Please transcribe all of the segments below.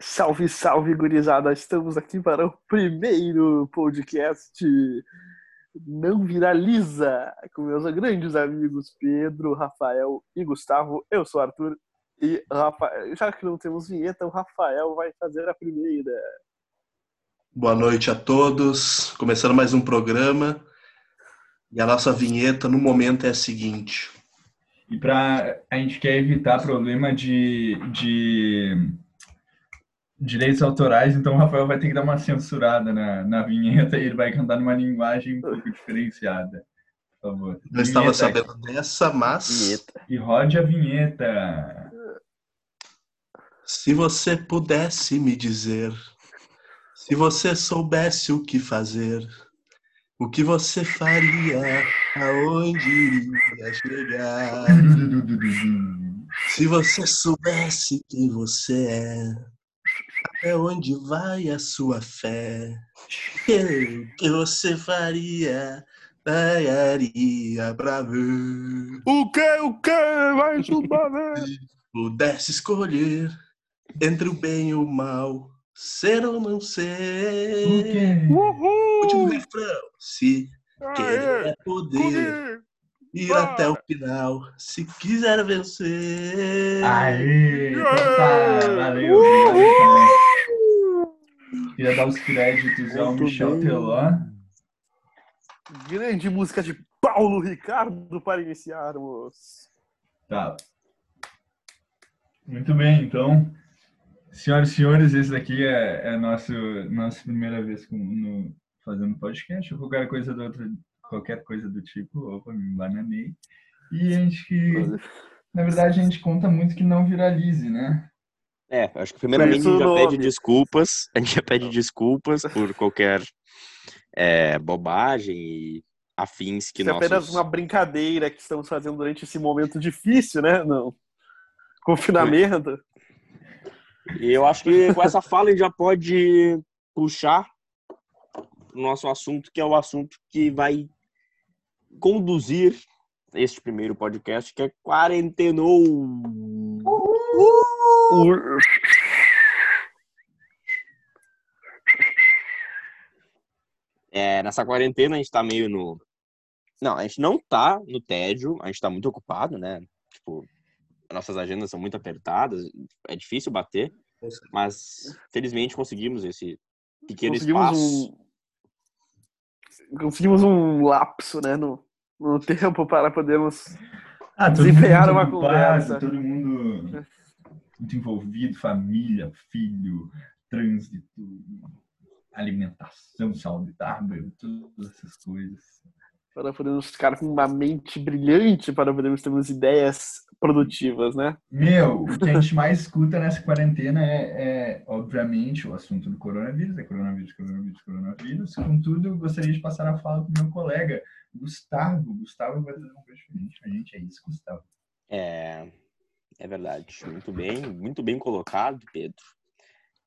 Salve, salve, gurizada! Estamos aqui para o primeiro podcast Não Viraliza com meus grandes amigos Pedro, Rafael e Gustavo. Eu sou Arthur e Rafael, já que não temos vinheta, o Rafael vai fazer a primeira. Boa noite a todos. Começando mais um programa. E a nossa vinheta no momento é a seguinte. E para a gente quer evitar problema de, de direitos autorais, então o Rafael vai ter que dar uma censurada na, na vinheta e ele vai cantar numa linguagem um pouco diferenciada. Por favor. Não estava sabendo dessa, mas. Vinheta. E rode a vinheta. Se você pudesse me dizer, se você soubesse o que fazer, o que você faria, aonde iria chegar? Se você soubesse quem você é, até onde vai a sua fé? O que você faria? Daria pra ver. O que, o que? Vai uma vez. Pudesse escolher entre o bem e o mal, ser ou não ser. O quê? Uhul. Último refrão. Se Aê. querer é poder, Comigo. ir Vai. até o final, se quiser vencer. Aê! Então tá, Aê. valeu. Queria dar os créditos ao Michel. Teló. Grande música de Paulo Ricardo para iniciarmos. Tá. Muito bem, então. Senhoras e senhores, esse daqui é, é nosso, nossa primeira vez com, no, fazendo podcast, ou qualquer coisa do outro, qualquer coisa do tipo, opa, me bananei. E a gente, na verdade, a gente conta muito que não viralize, né? É, acho que primeiramente a gente já pede desculpas, a gente já pede desculpas por qualquer é, bobagem e afins que Isso é nossos... apenas uma brincadeira que estamos fazendo durante esse momento difícil, né? Não. Confinamento. E eu acho que com essa fala a gente já pode puxar o nosso assunto, que é o assunto que vai conduzir este primeiro podcast, que é Quarentenou. O- É, nessa quarentena a gente tá meio no. Não, a gente não tá no tédio, a gente tá muito ocupado, né? Tipo, nossas agendas são muito apertadas, é difícil bater, mas felizmente conseguimos esse pequeno conseguimos espaço. um conseguimos um lapso, né, no, no tempo para podermos Ah, Desempenhar uma conversa. Todo mundo muito envolvido, família, filho, trânsito, alimentação saudável, todas essas coisas. para podermos ficar com uma mente brilhante para podermos ter umas ideias produtivas, né? Meu, o que a gente mais escuta nessa quarentena é, é, obviamente, o assunto do coronavírus, é coronavírus, coronavírus, coronavírus. Contudo, eu gostaria de passar a fala para o meu colega, Gustavo. Gustavo vai trazer uma coisa diferente pra gente, é isso, Gustavo. É, é verdade. Muito bem, muito bem colocado, Pedro.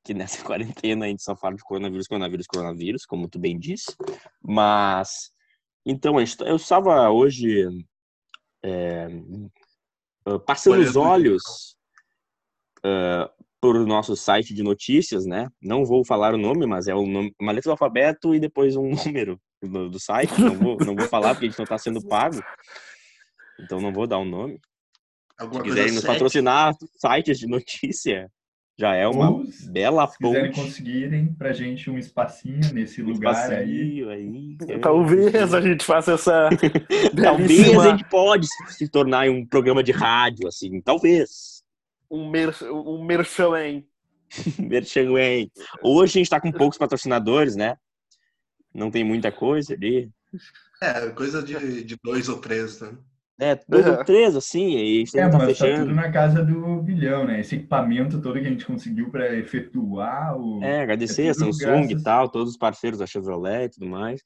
Que nessa quarentena a gente só fala de coronavírus, coronavírus, coronavírus, como tu bem disse. Mas, então, eu estava hoje é, passando os olhos ah, por nosso site de notícias, né? Não vou falar o nome, mas é o nome, uma letra do alfabeto e depois um número do, do site. Não vou, não vou falar porque a gente não está sendo pago. Então não vou dar o nome. Alguma Se coisa quiserem nos patrocinar sites de notícia, já é uma Ou, se bela quiserem ponte. conseguirem pra gente um espacinho nesse Um lugar aí. espacinho aí. é. Talvez a gente faça essa Talvez a gente pode se se tornar um programa de rádio, assim. Talvez. um, mer, um merchan, hein? Merchan, hein? Hoje a gente tá com poucos patrocinadores, né? Não tem muita coisa ali. É, coisa de, de dois ou três, né? É, dois Uhum. ou três, assim, e É, tá mas tá fechando. tudo na casa do bilhão, né? Esse equipamento todo que a gente conseguiu para efetuar o. É, agradecer É a Samsung graças- e tal, todos os parceiros da Chevrolet e tudo mais.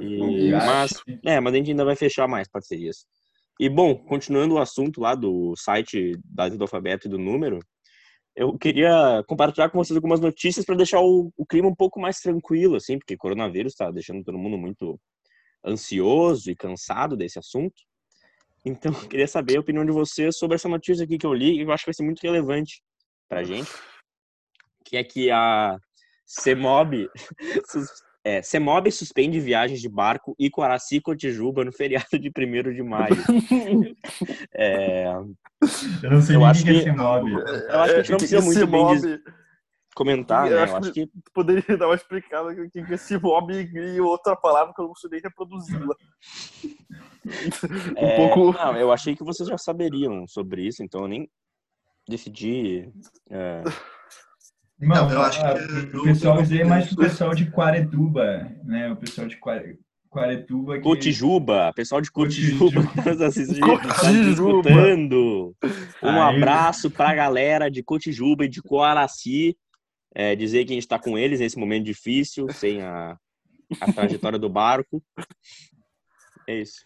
E, Graças- mas, é, mas a gente ainda vai fechar mais parcerias. E, bom, continuando o assunto lá do site da do alfabeto e do número, eu queria compartilhar com vocês algumas notícias para deixar o, o clima um pouco mais tranquilo, assim, porque coronavírus está deixando todo mundo muito ansioso e cansado desse assunto. Então, eu queria saber a opinião de vocês sobre essa notícia aqui que eu li e eu acho que vai ser muito relevante pra gente. que é que a CEMOB, é, CEMOB suspende viagens de barco e Coraci Cotijuba no feriado de 1 de maio. É, Eu não sei Eu acho que é que- esse mob. eu acho que a gente não precisa Esse muito bem mob, diz- comentar, Eu né? acho Eu acho que Tu poderia dar uma explicada o que que é esse mob e outra palavra que eu não nem reproduzi-la. um É, pouco. Não, eu achei que vocês já saberiam sobre isso, então eu nem decidi. é, Não, eu acho que o pessoal mais pro pessoal de Quaretuba, né? O pessoal de Quare- Quaretuba que... Cotijuba, pessoal de Cotijuba Cotijuba. que tá tá nos Cotijuba. escutando. Um Aí- abraço pra galera de Cotijuba e de Coaraci. É, dizer que a gente tá com eles nesse momento difícil, sem a, a trajetória do barco. É isso.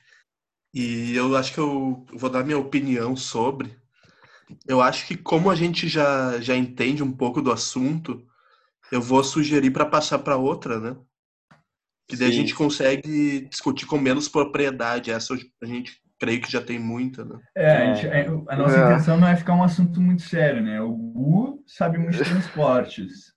E eu acho que eu vou dar minha opinião sobre. Eu acho que como a gente já, já entende um pouco do assunto, eu vou sugerir para passar para outra, né? Que daí a Sim. gente consegue discutir com menos propriedade. Essa a gente creio que já tem muita, né? É, a, gente- a- a nossa É. intenção não é ficar um assunto muito sério, né? O Gu sabe muito de transportes.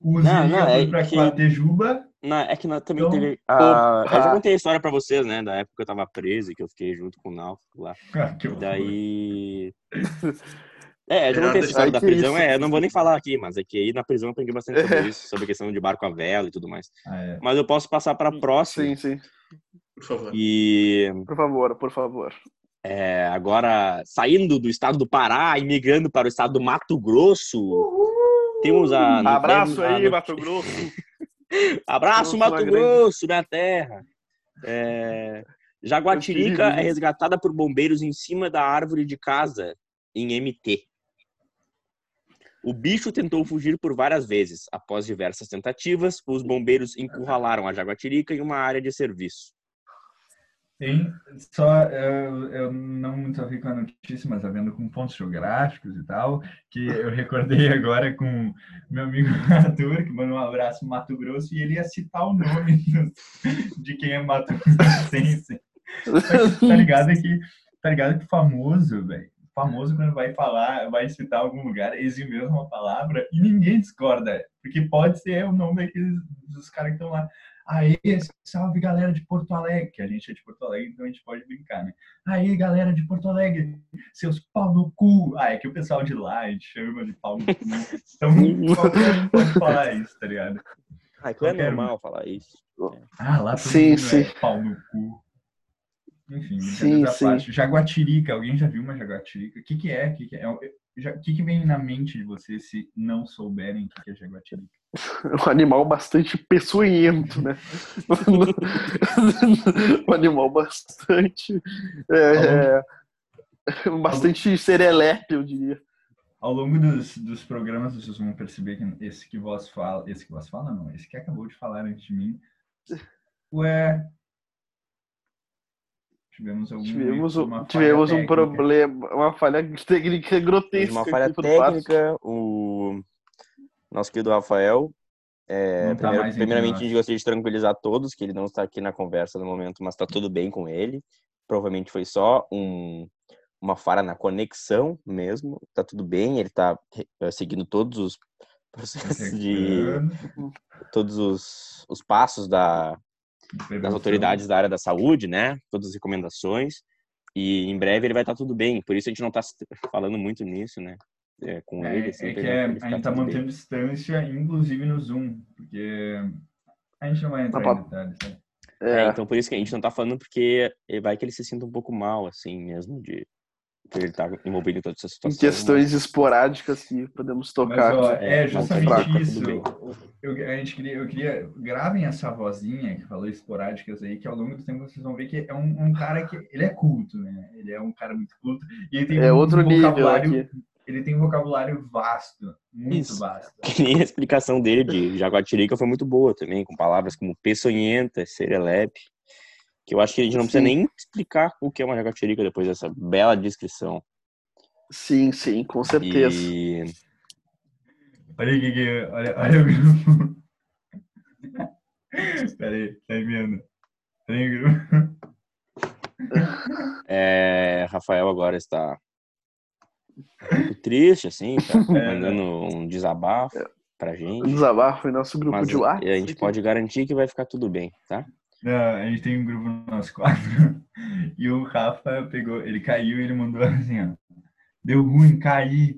O Zé Não, não, foi é pra que- Quartejuba. Na, é que na, também Então, teve. a- eu já opa. contei a história pra vocês, né? Da época que eu tava preso e que eu fiquei junto com o Náufrago lá. Ah, que. Daí. É, eu já contei essa história da prisão, isso. é, eu não vou nem falar aqui, mas é que aí na prisão eu aprendi bastante sobre isso, sobre a questão de barco a vela e tudo mais. Ah, é. Mas eu posso passar pra próxima. Sim, sim. Por favor. E Por favor, por favor. é, agora, saindo do estado do Pará e migrando para o estado do Mato Grosso, temos a. Abraço a- aí, Mato Grosso. Abraço, Mato grande. Grosso, minha terra. É, Jaguatirica é resgatada por bombeiros em cima da árvore de casa, em MT. O bicho tentou fugir por várias vezes. Após diversas tentativas, os bombeiros encurralaram a jaguatirica em uma área de serviço. Tem só, eu, eu não muito a ver com a notícia, mas havendo com pontos geográficos e tal, que eu recordei agora com meu amigo Arthur, que mandou um abraço Mato Grosso, e ele ia citar o nome de quem é Mato. Mas Tá ligado que, tá ligado que famoso, velho, famoso quando vai falar, vai citar algum lugar, exige mesmo uma palavra e ninguém discorda, porque pode ser o nome daqueles, dos caras que estão lá. Aí, salve galera de Porto Alegre, que a gente é de Porto Alegre, então a gente pode brincar, né? Aí, galera de Porto Alegre, seus pau no cu. Ah, é que o pessoal de lá a gente chama de pau no cu. Então, qualquer um pode falar isso, tá ligado? Ah, então é Qualquer um. normal falar isso. Ah, lá todo Sim, mundo sim. é pau no cu. Enfim, Sim, sim. parte. Jaguatirica, alguém já viu uma jaguatirica? O que que é? O que que é? É O que que vem na mente de vocês se não souberem o que é jaguatirica? um animal bastante peçonhento, né? um animal bastante. é, é, bastante serelepe, eu diria. Ao longo dos, dos programas, vocês vão perceber que esse que vós fala, esse que vós fala, não, esse que acabou de falar antes de mim, ué, tivemos algum Tivemos, um- tivemos um problema, uma falha técnica grotesca. uma falha técnica, o nosso querido Rafael. é, tá primeiro- primeiramente, a gente gostaria de tranquilizar todos que ele não está aqui na conversa no momento, mas está tudo bem com ele. Provavelmente foi só um, uma falha na conexão mesmo. Tá tudo bem, ele está seguindo todos os processos de todos os, os passos da, das autoridades da área da saúde, né? Todas as recomendações. E em breve ele vai estar tudo bem. Por isso a gente não está falando muito nisso, né? É, com É, ele. é assim, que pra é- a gente tá bem. mantendo distância, inclusive no Zoom, porque a gente não vai entrar Tá em detalhes, né? É, É, então por isso que a gente não tá falando, porque vai que ele se sinta um pouco mal, assim, mesmo, de por ele estar envolvido em toda essa em situação. questões esporádicas que podemos Mas, tocar. ó, aqui. é tá justamente fraco, tá isso. Eu, a gente queria, eu queria, gravem essa vozinha que falou esporádicas aí, que ao longo do tempo vocês vão ver que é um, um cara que, ele é culto, né? Ele é um cara muito culto. E ele tem É um outro nível vocabulário, aqui. Ele tem um vocabulário vasto, muito Isso. vasto. Que nem a explicação dele de Jaguatirica foi muito boa também, com palavras como peçonhenta, serelepe, que eu acho que a gente não precisa Sim. nem explicar o que é uma Jaguatirica depois dessa bela descrição. Sim, sim, com certeza. E Olha aqui, que- olha, olha o grupo. Peraí, tá enviando. Peraí, grupo. é, Rafael agora está Muito triste, assim, tá É. mandando um desabafo pra Um gente. desabafo em nosso grupo Mas de WhatsApp. a gente pode garantir que vai ficar tudo bem, tá? Não, a gente tem um grupo no nosso quadro. E o Rafa pegou, ele caiu e ele mandou assim, ó. Deu ruim, caí.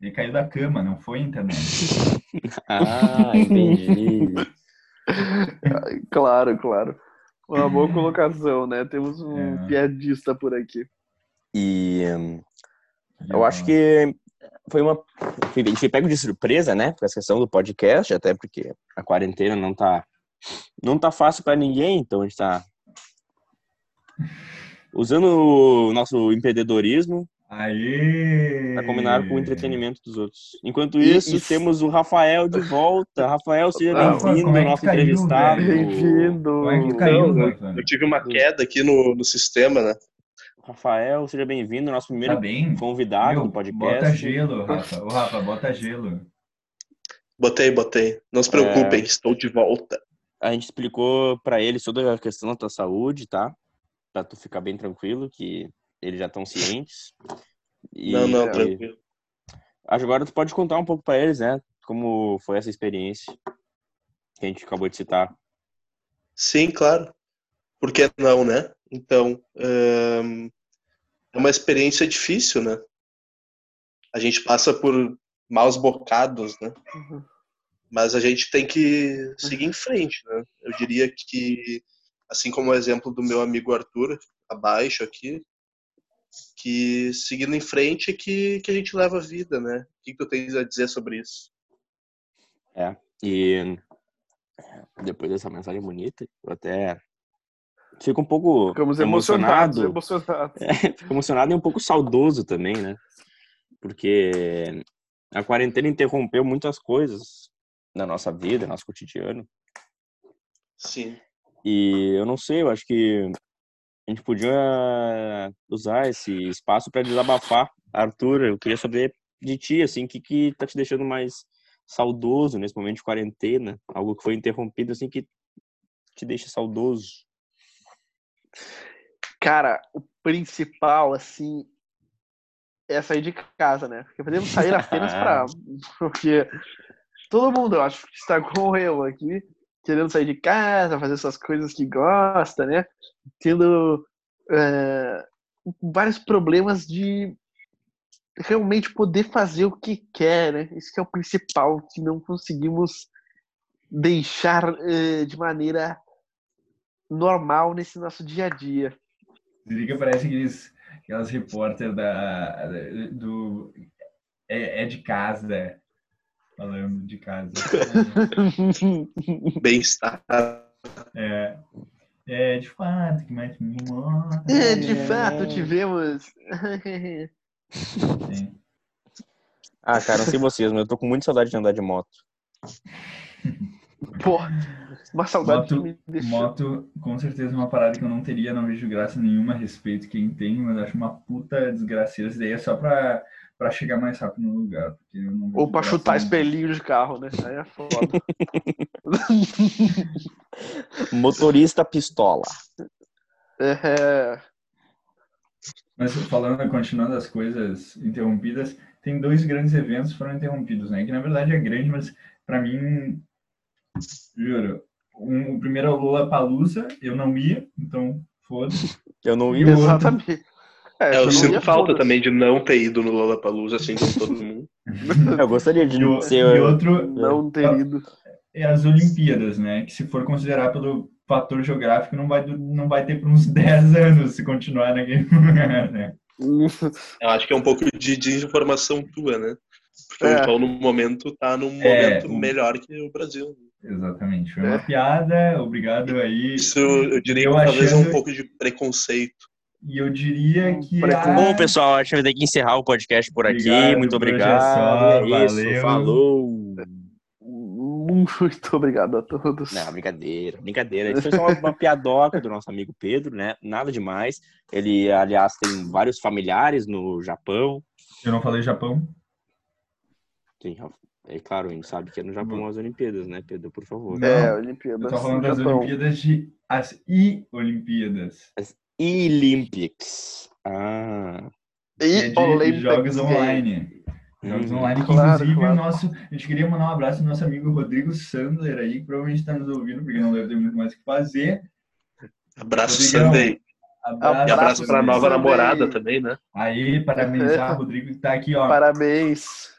Ele caiu da cama, não foi internet. Ah, entendi. Claro, claro. Uma boa colocação, né? Temos um É. piadista por aqui. E eu acho que foi uma. A gente foi pego de surpresa, né? Com essa questão do podcast, até porque a quarentena não tá. Não tá fácil pra ninguém, então a gente tá. Usando o nosso empreendedorismo Aê! para combinar com o entretenimento dos outros. Enquanto isso, e- temos o Rafael de volta. Rafael, seja bem-vindo é nosso caiu, entrevistado. Bem-vindo. Como é Rafa? Eu tive uma queda aqui no, no sistema, né? Rafael, seja bem-vindo, nosso Tá primeiro bem? convidado Meu, do Bota podcast. gelo, Rafa. Ô, Rafa, bota gelo. Botei, botei. Não se preocupem, estou de volta. A gente explicou pra eles toda a questão da tua saúde, tá? Pra tu ficar bem tranquilo, que eles já estão cientes. E não, não, é, tranquilo. agora tu pode contar um pouco pra eles, né? Como foi essa experiência que a gente acabou de citar. Sim, claro. Por que não, né? Então, é uma experiência difícil, né? A gente passa por maus bocados, né? Uhum. Mas a gente tem que seguir em frente, né? Eu diria que, assim como o exemplo do meu amigo Arthur, abaixo aqui, que seguindo em frente é que, que a gente leva a vida, né? O que, que tu tens a dizer sobre isso? E depois dessa mensagem bonita, eu até fico um pouco Ficamos emocionados, emocionado. emocionados. Fico emocionado e um pouco saudoso também, né? Porque a quarentena interrompeu muitas coisas na nossa vida, no nosso cotidiano. Sim. E eu não sei, eu acho que a gente podia usar esse espaço para desabafar. Arthur, eu queria saber de ti, assim, o que que tá te deixando mais saudoso nesse momento de quarentena? Algo que foi interrompido, assim, que te deixa saudoso. Cara, o principal, assim, é sair de casa, né? Porque podemos sair apenas pra. Porque todo mundo, eu acho, está com eu aqui, querendo sair de casa, fazer suas coisas que gosta, né? Tendo é, vários problemas de realmente poder fazer o que quer, né? Isso que é o principal, que não conseguimos deixar eh, de maneira normal nesse nosso dia a dia. Liga parece aqueles, aquelas repórter da, do é, é de casa falando de casa. Bem-estar. É, é de fato que mais me incomoda. É, de fato, tivemos. Sim. Ah, cara, não sei vocês, mas eu tô com muita saudade de andar de moto. Pô, uma saudade Moto, que me deixou. moto, com certeza, é uma parada que eu não teria, não vejo graça nenhuma a respeito quem tem, mas acho uma puta desgraceira. Isso daí é só pra, pra chegar mais rápido no lugar. Porque eu não vejo Ou pra chutar nenhuma. espelhinho de carro, né? Aí é foda. Motorista pistola. É, Mas falando, continuando as coisas interrompidas, tem dois grandes eventos que foram interrompidos, né? Que na verdade é grande, mas pra mim, juro, um, o primeiro é o Lula Palusa, eu não ia, então foda-se. Eu não ia. outro- exatamente. É, É, eu não sinto ia falta também de não ter ido no Lollapalooza, assim como todo mundo. Eu gostaria de E, o- ser. e outro Não ter ido. é as Olimpíadas, né? Que se for considerar pelo fator geográfico, não vai, não vai ter por uns 10 anos se continuar naquele lugar, né? Eu acho que é um pouco de desinformação tua, né? Porque É. o Japão, no momento, tá num É, momento o- melhor que o Brasil. Exatamente. Foi uma É. piada, obrigado aí. Isso eu diria Eu talvez é um achando- pouco de preconceito. E eu diria que. A- Bom, pessoal, acho que vai ter que encerrar o podcast por aqui. Obrigado, Muito por hoje é obrigado. só, é isso. valeu. Falou. Muito obrigado a todos. Não, brincadeira, brincadeira. Isso foi só uma, uma piadoca do nosso amigo Pedro, né? Nada demais. Ele, aliás, tem vários familiares no Japão. Eu não falei Japão. Tem, é claro, a gente sabe que é no Japão as Olimpíadas, né, Pedro? Por favor. Não, É, Eu Olimpíadas. tô falando do das Japão. Olimpíadas de. As I-Olimpíadas. Olympics. Ah. E é jogos online. Jogos Hum. online, que Claro, inclusive claro. o nosso. A gente queria mandar um abraço pro nosso amigo Rodrigo Sandler aí, que provavelmente está nos ouvindo, porque não deve ter muito mais o que fazer. Abraço. Sunday. Abraço, E abraço pra Rodrigo. nova Sunday. namorada também, né? Aí, parabenizar Rodrigo que tá aqui, ó, Parabéns.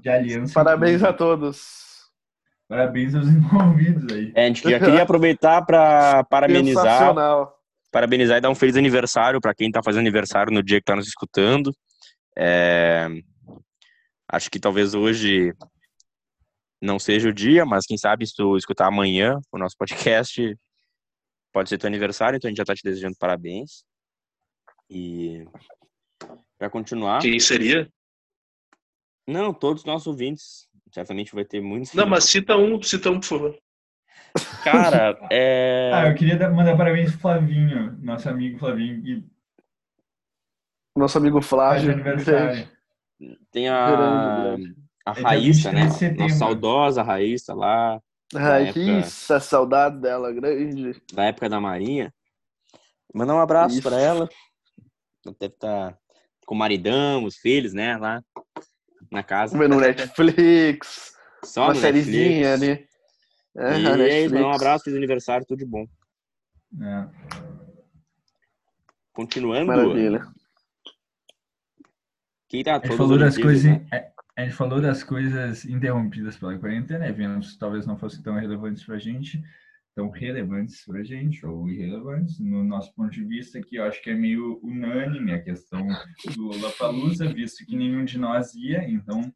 De aliança. Parabéns a todos. Parabéns aos envolvidos aí. É, a gente já queria aproveitar para parabenizar, parabenizar e dar um feliz aniversário para quem tá fazendo aniversário no dia que tá nos escutando. É, acho que talvez hoje não seja o dia, mas quem sabe se tu escutar amanhã o nosso podcast, pode ser teu aniversário, então a gente já tá te desejando parabéns. E para continuar, Quem seria? Não, todos os nossos ouvintes, certamente vai ter muitos. Não, mas cita um, cita um, por favor. cara, é Ah, eu queria dar- mandar parabéns pro Flavinho, nosso amigo Flavinho, que Nosso amigo faz Flávio. aniversário. tem a a dia Raíssa, 23 né? de setembro. Nossa saudosa Raíssa lá, Raíssa, saudade dela, grande. da época da Marinha. Mandar um abraço Isso. pra ela. Ela Deve estar com o maridão, os filhos, né? Lá na casa. Vendo Netflix, Só uma no sériezinha ali. É, E a é isso, mandar um abraço, feliz aniversário, tudo de bom. É. Continuando, Maravilha. quem tá A gente todas falou as das coisas, né? é, a gente falou das coisas interrompidas pela quarentena, eventos talvez não fossem tão relevantes pra gente, tão relevantes pra gente, ou irrelevantes, no nosso ponto de vista, que eu acho que é meio unânime a questão do Lollapalooza, visto que nenhum de nós ia, então...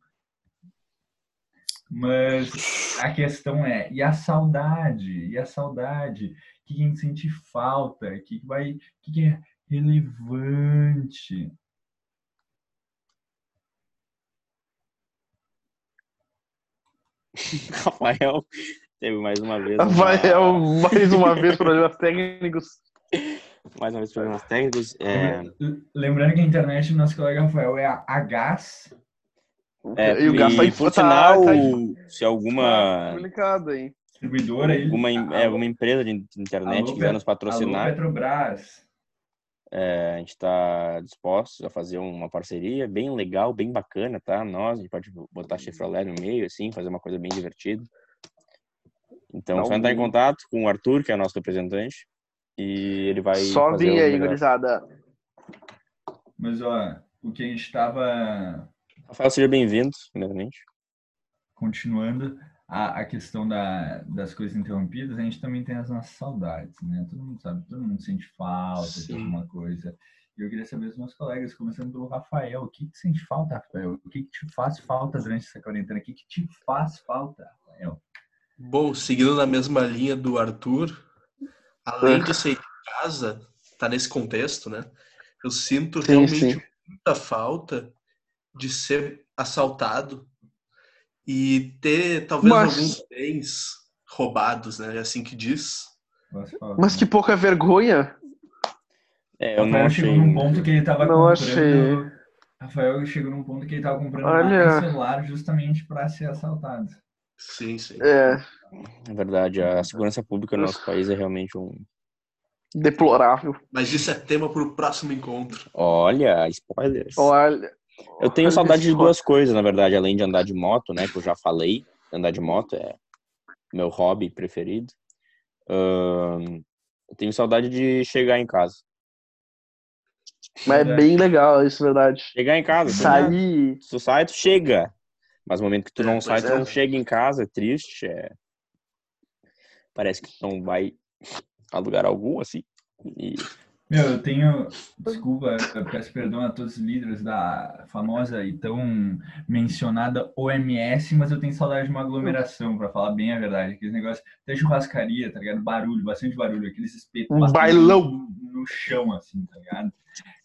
Mas a questão é, e a saudade? E a saudade? O que a gente sente falta? O que vai... O que é relevante? Rafael teve mais uma vez. uma- Rafael, mais uma vez, problemas técnicos. Mais uma vez problemas técnicos. É, Lembrando que a internet do nosso colega Rafael é a, a gás. é, e o Gás tá, e por tá- sinal, tá- se tá alguma, complicado, hein? distribuidora. ele- alguma, é, alguma empresa de internet Alô, quiser nos patrocinar, Alô, Petrobras. É, a gente está disposto a fazer uma parceria bem legal, bem bacana, tá? Nós, a gente pode botar Chevrolet no meio, assim, fazer uma coisa bem divertida. Então, Dá só entrar em contato com o Arthur, que é nosso representante, e ele vai Só o aí, gurizada. Mas, ó, o que a gente estava Rafael, seja bem-vindo, primeiramente. continuando, a, a questão da, das coisas interrompidas, a gente também tem as nossas saudades, né? Todo mundo sabe, todo mundo sente falta de Sim. alguma coisa. E eu queria saber dos meus colegas, começando pelo Rafael, o que, que sente falta, Rafael? O que, que te faz falta durante essa quarentena? O que, que te faz falta, Rafael? Bom, seguindo na mesma linha do Arthur, além de ser de casa, tá nesse contexto, né? Eu sinto Sim, realmente sim. muita falta de ser assaltado e ter talvez Mas- alguns bens roubados, né? É assim que diz. Mas que pouca vergonha. É, eu não Rafael achei... chegou num ponto que ele estava Não comprando. achei. Rafael chegou num ponto que ele estava comprando Olha. um celular justamente para ser assaltado. Sim, sim. É, É verdade, a segurança pública no nosso país é realmente um... deplorável. Mas isso é tema para o próximo encontro. Olha, spoilers. Olha. Eu tenho olha saudade de duas coisas, na verdade, além de andar de moto, né? Que eu já falei. Andar de moto é meu hobby preferido. Ahn, eu tenho saudade de chegar em casa. Mas é bem legal, isso é verdade. Chegar em casa. tu- Sair. Se tu sai, tu chega. Mas no momento que tu É, não pois sai, tu é. não chega em casa, é triste. É... Parece que tu não vai a lugar algum, assim. E Meu, eu tenho. Desculpa, eu peço perdão a todos os líderes da famosa e tão mencionada OMS, mas eu tenho saudade de uma aglomeração, pra falar bem a verdade. Aqueles negócios, até churrascaria, tá ligado? Barulho, bastante barulho, aqueles espetos Um bailão. No, no chão, assim, tá ligado?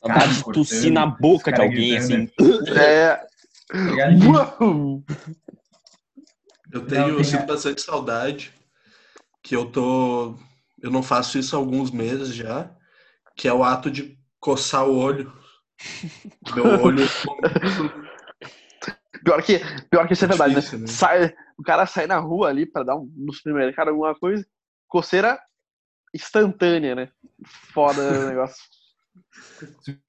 saudade de cortando, tossir na boca de cara alguém, assim. gritando. É. Uau! Eu tenho, Não, eu sinto bastante saudade que eu tô, eu não faço isso há alguns meses já, que é o ato de coçar o olho. Meu olho Pior que, pior que isso é verdade, Difícil, né? né? Sai, o cara sai na rua ali pra dar um, no supermercado alguma coisa, coceira instantânea, né? Foda o negócio.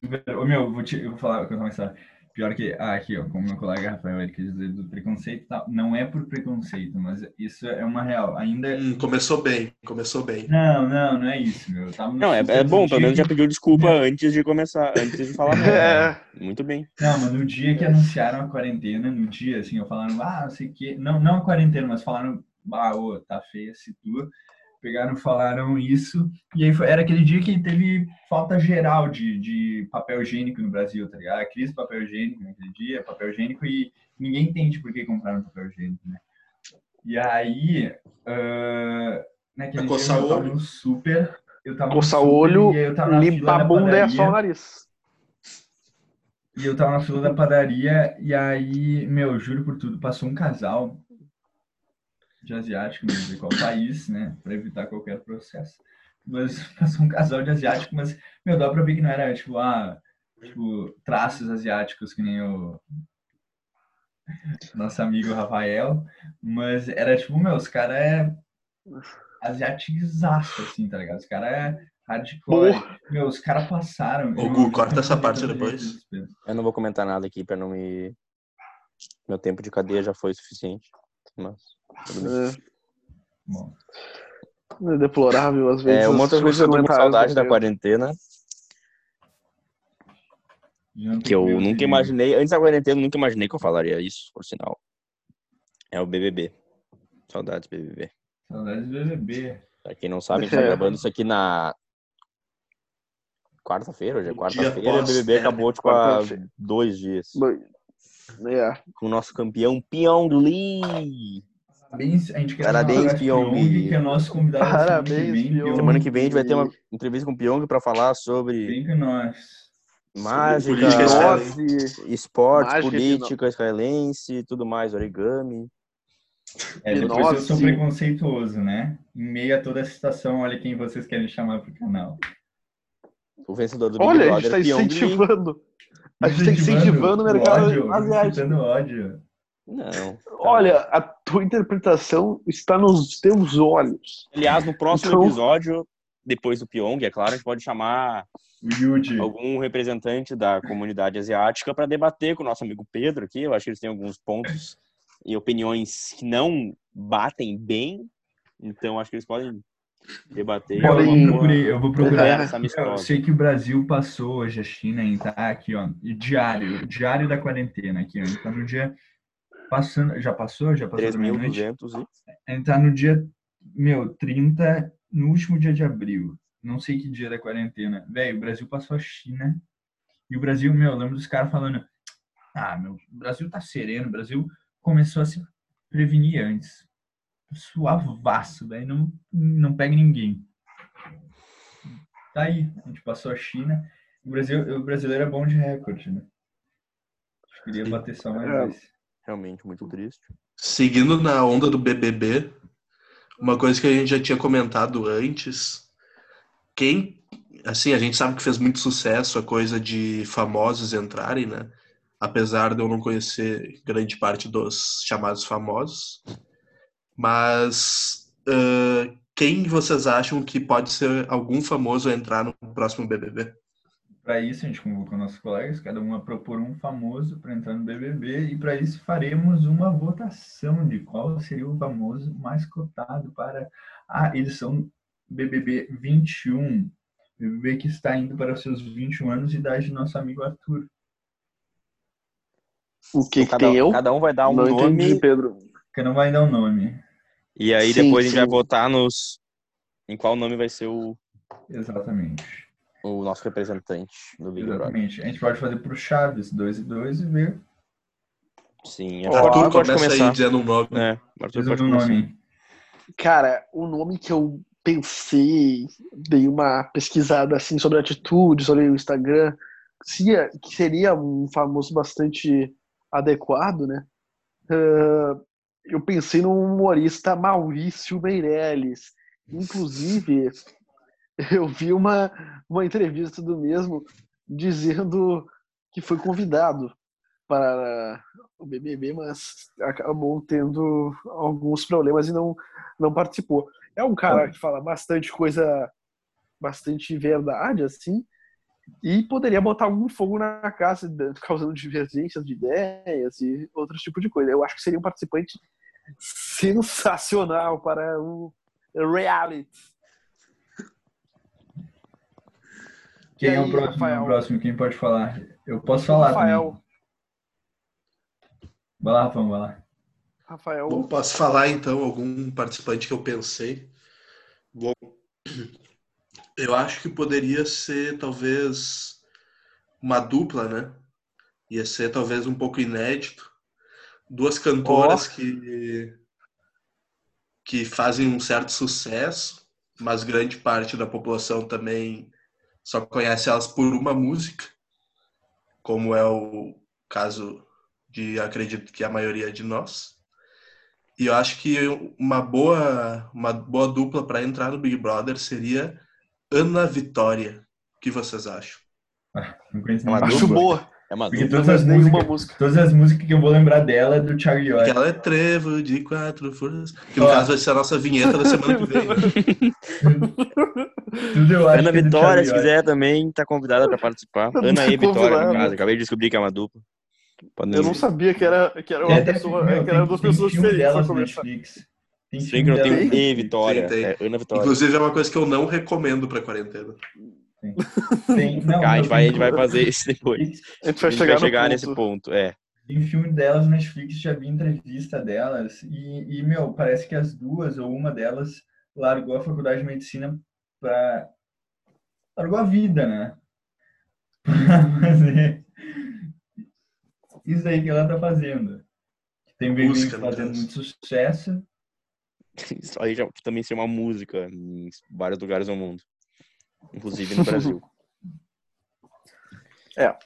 Meu, vou te, eu vou falar, contar uma história. Pior que, ah, aqui, ó, como meu colega Rafael, ele quer dizer do preconceito e tal. Não é por preconceito, mas isso é uma real. Ainda. Hum, começou bem, começou bem. Não, não, não é isso, meu. Tava no Não, é, é bom, pelo menos já dia- pediu desculpa antes de começar, antes de falar. É, Muito bem. Não, mas no dia que anunciaram a quarentena, no dia, assim, eu falaram, ah, não sei o quê. Não, não a quarentena, mas falaram, ah, ô, tá feia esse tour. Pegaram, falaram isso, e aí foi- era aquele dia que teve falta geral de, de papel higiênico no Brasil, tá ligado? A crise do papel higiênico naquele dia, papel higiênico, e ninguém entende por que compraram papel higiênico, né? E aí, ah, naquele dia eu tava no super, eu tava coçar o olho, limpar a bunda e é só o nariz. E eu tava na fila da padaria e aí, meu, juro por tudo, passou um casal de asiático, não vou dizer qual país, né, pra evitar qualquer processo. Mas passou um casal de asiático, mas, meu, dá pra ver que não era, tipo, ah, tipo, traços asiáticos que nem o nosso amigo Rafael, mas era tipo, meu, os caras é asiatizaço, assim, tá ligado? Os caras é hardcore. Meu, os caras passaram. Ô, eu- Gu, corta essa sei parte depois. Eu não vou comentar nada aqui pra não me. Meu tempo de cadeia já foi suficiente. Mas. É, é deplorável às vezes. É, uma outra coisa que eu tô com saudade da quarentena, que eu nunca imaginei, antes da quarentena, eu nunca imaginei que eu falaria isso, por sinal. É o BBB. Saudades BBB. Saudades do BBB. Pra quem não sabe, a gente tá É. gravando isso aqui na quarta-feira, hoje é quarta-feira, o BBB acabou, tipo, há dois dias. É. Com o nosso campeão Pyong Lee. Parabéns, a gente quer Parabéns, Pyong. Que é nosso convidado da semana que Parabéns, vem. Pyong. Semana que vem a gente vai ter uma entrevista com o Pyong pra falar sobre Vem com nós. mágica, política esportes, Mágica, política israelense, tudo mais, origami. É, depois eu nós, sou sim. preconceituoso, né? Em meio a toda essa situação, olha quem vocês querem chamar pro canal. O vencedor do Big Olha, a Brother, gente tá Pyong Lee. incentivando. A gente tá incentivando o mercado ódio, asiático. incitando ódio. Não. Olha, a tua interpretação está nos teus olhos. Aliás, no próximo Então- episódio, depois do Pyong, é claro, a gente pode chamar Yuji. algum representante da comunidade asiática para debater com o nosso amigo Pedro aqui. Eu acho que eles têm alguns pontos e opiniões que não batem bem. Então, acho que eles podem debater. Eu, Podem- vou uma boa procurar, eu vou procurar. Eu sei que o Brasil passou hoje a China em tá aqui, ó, e diário, diário da quarentena aqui, ó. Então no dia passando, já passou, já passou da meia-noite. 3.200 e... Gente tá no dia, meu, 30, no último dia de abril. Não sei que dia da quarentena. Velho, o Brasil passou a China. E o Brasil, meu, eu lembro dos caras falando: "Ah, meu, o Brasil tá sereno, o Brasil começou a se prevenir antes. Suavaço, velho, não não pega ninguém." Tá aí, a gente passou a China. O Brasil, o brasileiro é bom de recorde, né? Queria bater só mais É. esse. Realmente muito triste. Seguindo na onda do BBB, uma coisa que a gente já tinha comentado antes, quem, assim, a gente sabe que fez muito sucesso a coisa de famosos entrarem, né? Apesar de eu não conhecer grande parte dos chamados famosos. Mas ãh, quem vocês acham que pode ser algum famoso a entrar no próximo BBB? Para isso, a gente convocou nossos colegas, cada um a propor um famoso para entrar no BBB, e para isso faremos uma votação de qual seria o famoso mais cotado para a edição BBB 21. BBB que está indo para os seus 21 anos de idade do nosso amigo Arthur. O que, que cada, tem eu? cada um vai dar um não nome entendi, Pedro. Que não vai dar o nome. e aí Sim, depois a gente vai sim. votar nos em qual nome vai ser o, Exatamente. O nosso representante do Big Brother. Exatamente. A gente pode fazer por Chaves, dois e dois, e ver. Sim, que Arthur Arthur pode começa aí começar. dizendo um nome. É, Arthur pode o começar. nome. Cara, o nome que eu pensei, dei uma pesquisada assim sobre atitude, sobre o Instagram, que seria um famoso bastante adequado, né? Ah, eu pensei no humorista Maurício Meirelles. Inclusive, eu vi uma, uma entrevista do mesmo dizendo que foi convidado para o BBB, mas acabou tendo alguns problemas e não, não participou. É um cara que fala bastante coisa, bastante verdade, assim, E poderia botar um fogo na casa, causando divergências de ideias e outros tipos de coisa. Eu acho que seria um participante sensacional para o reality. Quem E é o aí, próximo? Rafael? O próximo, quem pode falar? Eu posso falar também. Rafael, Vai lá, Rafão, vai lá. Rafael, Bom, posso falar então algum participante que eu pensei? Bom, eu acho que poderia ser talvez uma dupla, né? Ia ser talvez um pouco inédito. Duas cantoras que que fazem um certo sucesso, mas grande parte da população também só conhece elas por uma música, como é o caso de acredito que a maioria de nós. E eu acho que uma boa, uma boa dupla para entrar no Big Brother seria Ana Vitória. O que vocês acham? Não conheço É uma acho dupla? boa. É uma Porque todas as, músicas, música. todas as músicas que eu vou lembrar dela é do Thiago York. Ela é trevo de quatro forças. Que no Ó. caso vai ser a nossa vinheta da semana que vem. né? Tudo eu acho Ana é Vitória, se quiser também, tá convidada pra participar. Ana e Vitória, no caso. Acabei de descobrir que é uma dupla. Podem- Eu não sabia que era, que era Tem uma até- pessoa, meu, que era tem- duas tem pessoas diferentes pra. Netflix. Tem Sei que não tem no E. Vitória. Tem, tem. É Ana Vitória. Inclusive é uma coisa que eu não recomendo para quarentena. Tem, não, a, gente vai, a gente vai fazer isso depois. A gente A vai gente chegar, vai chegar no nesse ponto. ponto. É. Tem filme delas no Netflix, já vi entrevista delas. E, e, meu, parece que as duas, ou uma delas, largou a faculdade de medicina pra. largou a vida, né? Pra fazer isso aí que ela tá fazendo. Tem bem fazendo muito sucesso. Isso aí já também ser uma música em vários lugares do mundo. Inclusive no Brasil. É.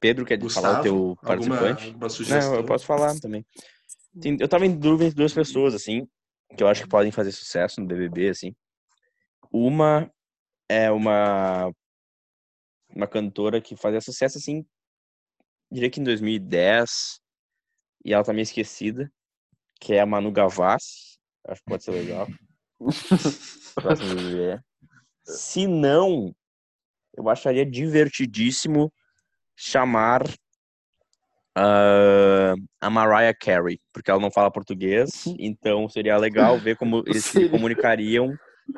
Pedro, quer falar o teu alguma, participante? alguma sugestão? Não, eu posso falar também. Tem- eu tava em dúvida entre duas pessoas, assim, que eu acho que podem fazer sucesso no BBB, assim. Uma é uma uma cantora que fazia sucesso, assim, diria que em 2010, e ela tá meio esquecida, que é a Manu Gavassi. Acho que pode ser legal. Próximo BBB. Se não, eu acharia divertidíssimo chamar ah, a Mariah Carey, porque ela não fala português, então seria legal ver como eles se comunicariam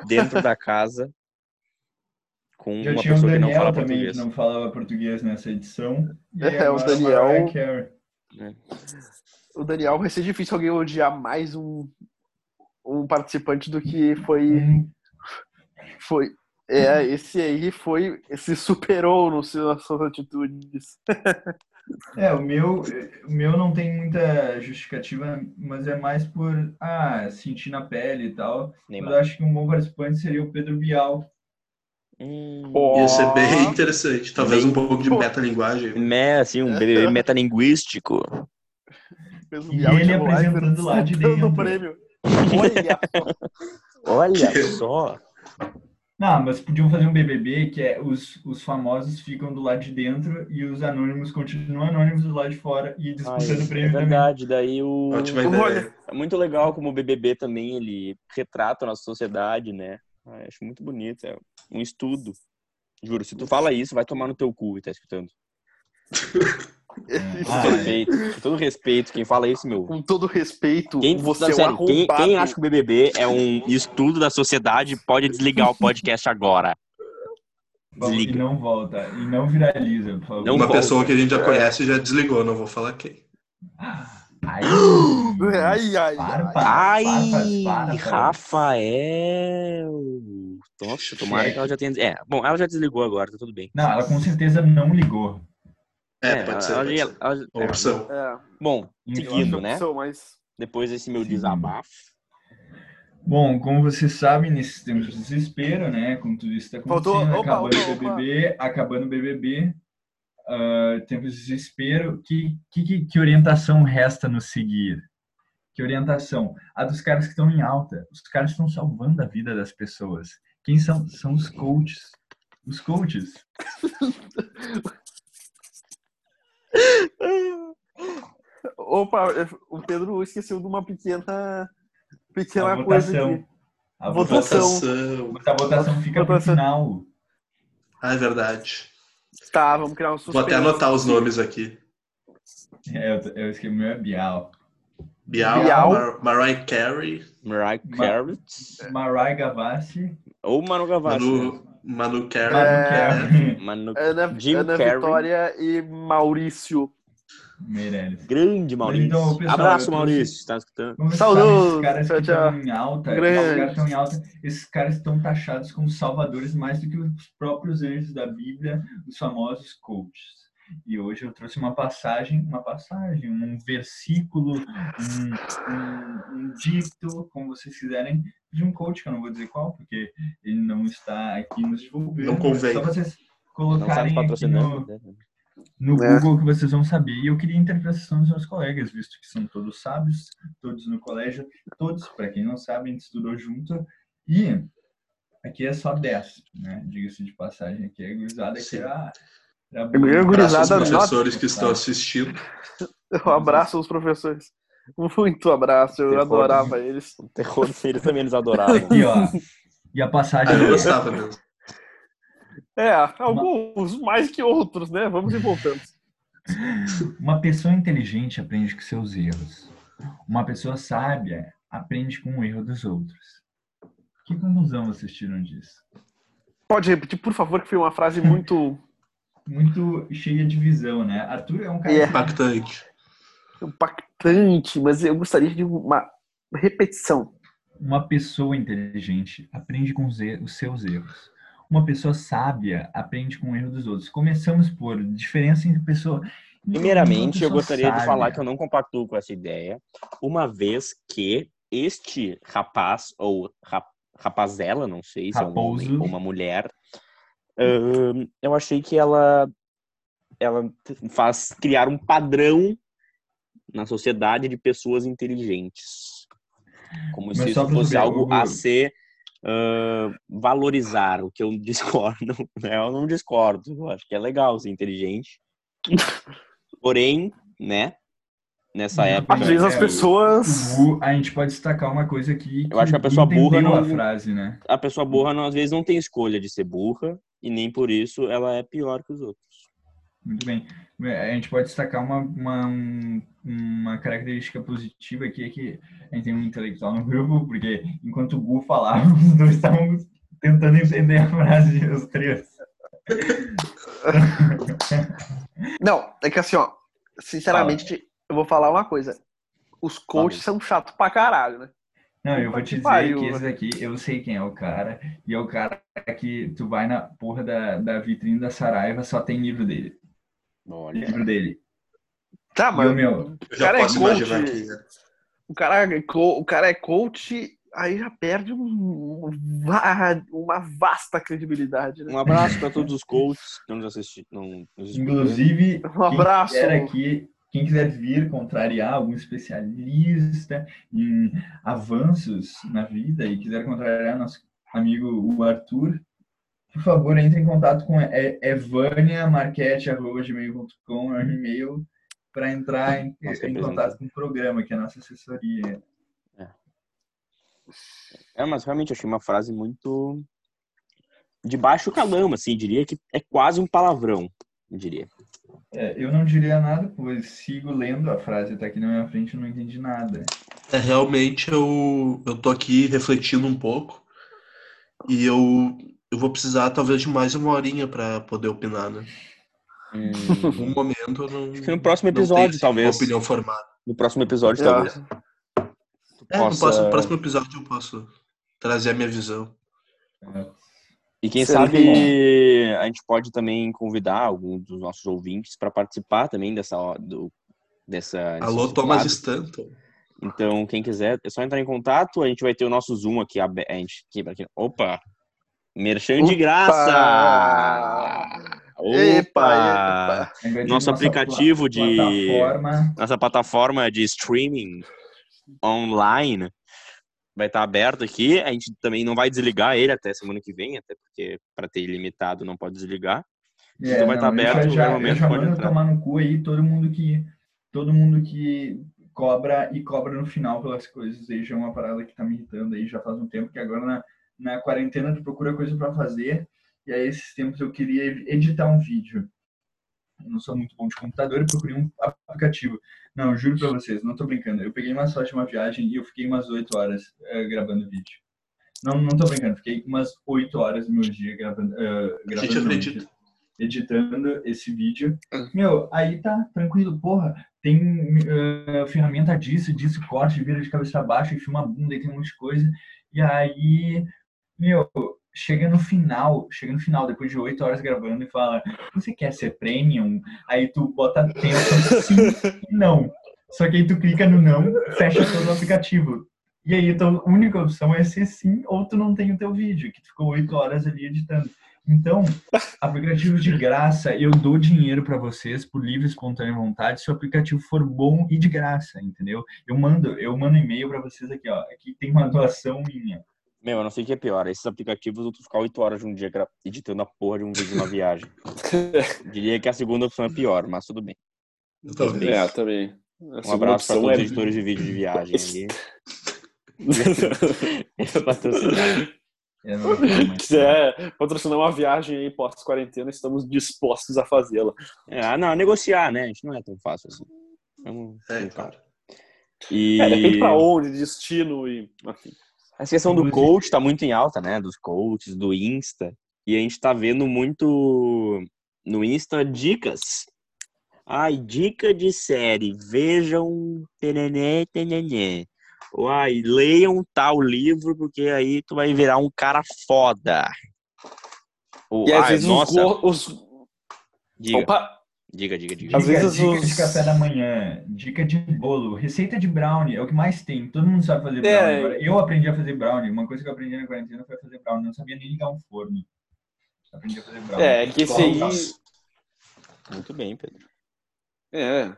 dentro da casa com Já uma tinha pessoa que não Daniel fala também, português. que não falava português nessa edição. E É, o Daniel- Carey. O Daniel vai ser difícil alguém odiar mais um, um participante do que foi. Hum, foi é, esse aí foi. Se superou no seu, nas suas atitudes. É, o meu, o meu não tem muita justificativa, mas é mais por ah, sentir na pele e tal. Mas eu acho que um bom participante seria o Pedro Bial. Hum, Ia ser bem interessante. Talvez Bem- um pouco de metalinguagem. né, assim, um metalinguístico. Fez o E Bial ele apresentando lá de dentro. o prêmio. Olha só. Olha só. Não, mas podiam fazer um BBB que é os, os famosos ficam do lado de dentro e os anônimos continuam anônimos do lado de fora e Ai, disputando o é prêmio também. verdade, daí o... Ótima ideia. É muito legal como o BBB também ele retrata a nossa sociedade, né? Ah, acho muito bonito, é um estudo. Juro, se tu fala isso, vai tomar no teu cu e tá escutando. Com Ah, todo é. respeito, com todo respeito, quem fala isso, meu. Com todo respeito, Quem, você não, é um sério, quem, quem acha que o BBB é um estudo da sociedade pode desligar o podcast agora. Bom, e Desliga. não volta. E não viraliza, por favor. Não Uma volta. pessoa que a gente já conhece já desligou, não vou falar quem. Ai, Ai, ai, Para, ai. para. Ai, para, para. Rafael! Nossa, tomara que ela já tenha. É, bom, ela já desligou agora, tá tudo bem. Não, ela com certeza não ligou. É, pode ser. ela pode ser. ela- Uma é, opção. É, Bom, seguindo, né? opção, mas Depois desse meu Sim. desabafo. Bom, como vocês sabem, nesses tempos de desespero, né? Como tudo isso está Faltou- acontecendo, opa, acabando o opa. BBB, acabando o BBB, ah, tempos de desespero, que, que, que- que orientação resta nos seguir? Que orientação? A dos caras que estão em alta. Os caras estão salvando a vida das pessoas. Quem são? São os coaches. Os coaches. Opa, o Pedro esqueceu de uma pequena pequena A coisa votação. aqui. A Votação. votação. Mas a votação fica pro Votação. final. Ah, é verdade. Tá, vamos criar um suspense. Vou até anotar os nomes aqui. É, eu, eu escrevi o meu é Bial. Bial, Bial. Mar Mariah Carey, Mariah Ma- Carey Marai Gavassi. ou Manu Gavassi. Manu, Manu Carey. Manu Carey. Manu... Ana, Jim Ana Carrey. Vitória e Maurício. Meirelles. Grande Maurício. Então, pessoal, Abraço, Maurício. Tá escutando? Sabem, esses caras tchau, estão em alta, esses caras estão em alta, esses caras estão taxados como salvadores mais do que os próprios anjos da Bíblia, os famosos coaches. E hoje eu trouxe uma passagem, uma passagem, um versículo, um, um, um dito, como vocês quiserem, de um coach, que eu não vou dizer qual, porque ele não está aqui nos divulgando. Não convém. Só vocês colocarem aqui no, né? no É. Google que vocês vão saber. E eu queria a interpretação dos meus colegas, visto que são todos sábios, todos no colégio, todos, para quem não sabe, a gente estudou junto. E aqui é só 10, né? Diga-se de passagem, aqui é gurizada que Sim. era. Ganhei boa. gurizada Abraço aos nota. professores que estão assistindo. Um abraço aos professores. Muito abraço, eu Terror. adorava eles. O terror eles também eles adoravam. E, ó, e a passagem. Ah, eu gostava mesmo. É, alguns mais que outros, né? Vamos e voltamos. Uma pessoa inteligente aprende com seus erros. Uma pessoa sábia aprende com o erro dos outros. Que conclusão vocês tiram disso? Pode repetir, por favor, que foi uma frase muito Muito cheia de visão, né? Arthur é um cara. É. Impactante. impactante, mas eu gostaria de uma repetição. Uma pessoa inteligente aprende com os, seus erros. Uma pessoa sábia aprende com o erro dos outros. Começamos por diferença entre pessoa. Primeiramente, eu gostaria de sábia. falar que eu não compactuo com essa ideia, uma vez que este rapaz, ou rap- rapazela, não sei se é um homem Raposo. ou uma mulher, ahn, eu achei que ela, ela faz criar um padrão na sociedade de pessoas inteligentes. Como Mas se isso fosse saber, algo a ser ah, valorizar, o que eu discordo. né? Eu não discordo, eu acho que é legal ser inteligente. Porém, né, nessa época... Às vezes as É, pessoas. A gente pode destacar uma coisa aqui. Eu acho que a pessoa burra não- a frase, né? a pessoa burra não- às vezes não tem escolha de ser burra e nem por isso ela é pior que os outros. Muito bem. A gente pode destacar uma, uma, um- uma característica positiva aqui, é que a gente tem um intelectual no grupo, porque enquanto o Gu falava, os dois estavam tentando entender a frase, os três. Não, é que assim, ó, sinceramente, eu vou falar uma coisa. Os coaches são chatos pra caralho, né? Não, eu vou te dizer pariu, que esse daqui, eu sei quem é o cara, e é o cara que tu vai na porra da, da vitrine da Saraiva, só tem livro dele. Olha, Livro dele. Tá, o mas meu, Eu já Cara, é coach. o cara, é o cara é coach, aí já perde um- uma vasta credibilidade, né? um abraço para todos os coaches que. Não, escutam. inclusive, Um abraço. Quem aqui, quem quiser vir contrariar algum especialista em avanços na vida e quiser contrariar nosso amigo o Arthur, por favor, entre em contato com e- evaniamarquete.gmail.com, é um e-mail para entrar em, em contato com o programa, que é a nossa assessoria. É, mas realmente achei uma frase muito de baixo calão, assim, diria que é quase um palavrão, diria. É, eu não diria nada, pois sigo lendo a frase, tá aqui na minha frente e não entendi nada. É, realmente eu, eu tô aqui refletindo um pouco e eu, eu vou precisar talvez de mais uma horinha para poder opinar, né? Em Hum, algum momento eu não. Acho que no próximo não tenho, episódio, talvez. Opinião formada. no próximo episódio, É. talvez. É, no possa- próximo, próximo episódio eu posso trazer a minha visão. É, E quem Seria sabe a gente pode também convidar algum dos nossos ouvintes para participar também dessa do, dessa Alô, Thomas quadro. Stanton. Então, quem quiser, é só entrar em contato. A gente vai ter o nosso Zoom aqui aberto. A gente, aqui, quem- opa! Merchan de graça! Opa! Epa, Nosso aplicativo de- plataforma Nossa plataforma de streaming online vai estar aberto aqui. A gente também não vai desligar ele até semana que vem, até porque para ter ilimitado não pode desligar. É, Então vai estar eu aberto, Já, momento já pode entrar. tomar no cu aí todo mundo que todo mundo que cobra e cobra no final pelas coisas. Aí já é uma parada que tá me irritando aí já faz um tempo que agora na, na quarentena tu procura coisa para fazer e aí esses tempos eu queria editar um vídeo. eu não sou muito bom de computador e procurei um aplicativo. Não, juro pra vocês, não tô brincando. Eu peguei uma sorte uma viagem e eu fiquei umas 8 horas uh, gravando vídeo. Não, não tô brincando, fiquei umas 8 horas do meu dia gravando. Uh, gravando editando esse vídeo. Meu, aí tá, tranquilo, porra. Tem uh, ferramenta disso, disso, corte, vira de cabeça pra baixo, e filma a bunda e tem um monte de coisa. E aí, meu, chega no final, chega no final, depois de oito horas gravando, e fala: Você quer ser premium? Aí tu bota tempo sim e não. Só que aí tu clica no não, fecha todo o aplicativo. E aí a tua única opção é ser sim, ou tu não tem o teu vídeo, que tu ficou oito horas ali editando. Então, aplicativos de graça, eu dou dinheiro para vocês por livre espontânea vontade se o aplicativo for bom e de graça, entendeu? Eu mando, eu mando e-mail para vocês aqui, ó. Aqui tem uma doação minha. Meu, eu não sei o que é pior. Esses aplicativos, tu ficar 8 horas de um dia editando a porra de um vídeo na viagem. Diria que a segunda opção é pior, mas tudo bem. Talvez. É, também. Um abraço para todos é- os editores de vídeo de viagem é. Eu mais. quiser patrocinar uma viagem aí pós-quarentena, estamos dispostos a fazê-la. É, ah, não, negociar, né? A gente não é tão fácil assim. Vamos É, claro. E É, depende pra onde, destino e. Enfim. Essa questão do coach tá muito em alta, né? Dos coaches, do Insta. E a gente tá vendo muito no Insta dicas. Ai, dica de série. Vejam. Tenené, tenené. Ou ai, leiam tal livro, porque aí tu vai virar um cara foda. Ou, E às vezes nossa, os, go- os. diga, Opa! Diga, diga, diga. Às Dica, vezes dica os- de café da manhã, dica de bolo, receita de brownie, é o que mais tem. Todo mundo sabe fazer É. brownie agora. Eu aprendi a fazer brownie. Uma coisa que eu aprendi na quarentena foi fazer brownie. Não sabia nem ligar um forno. Aprendi a fazer brownie. É, que esse aí. Muito bem, Pedro. É.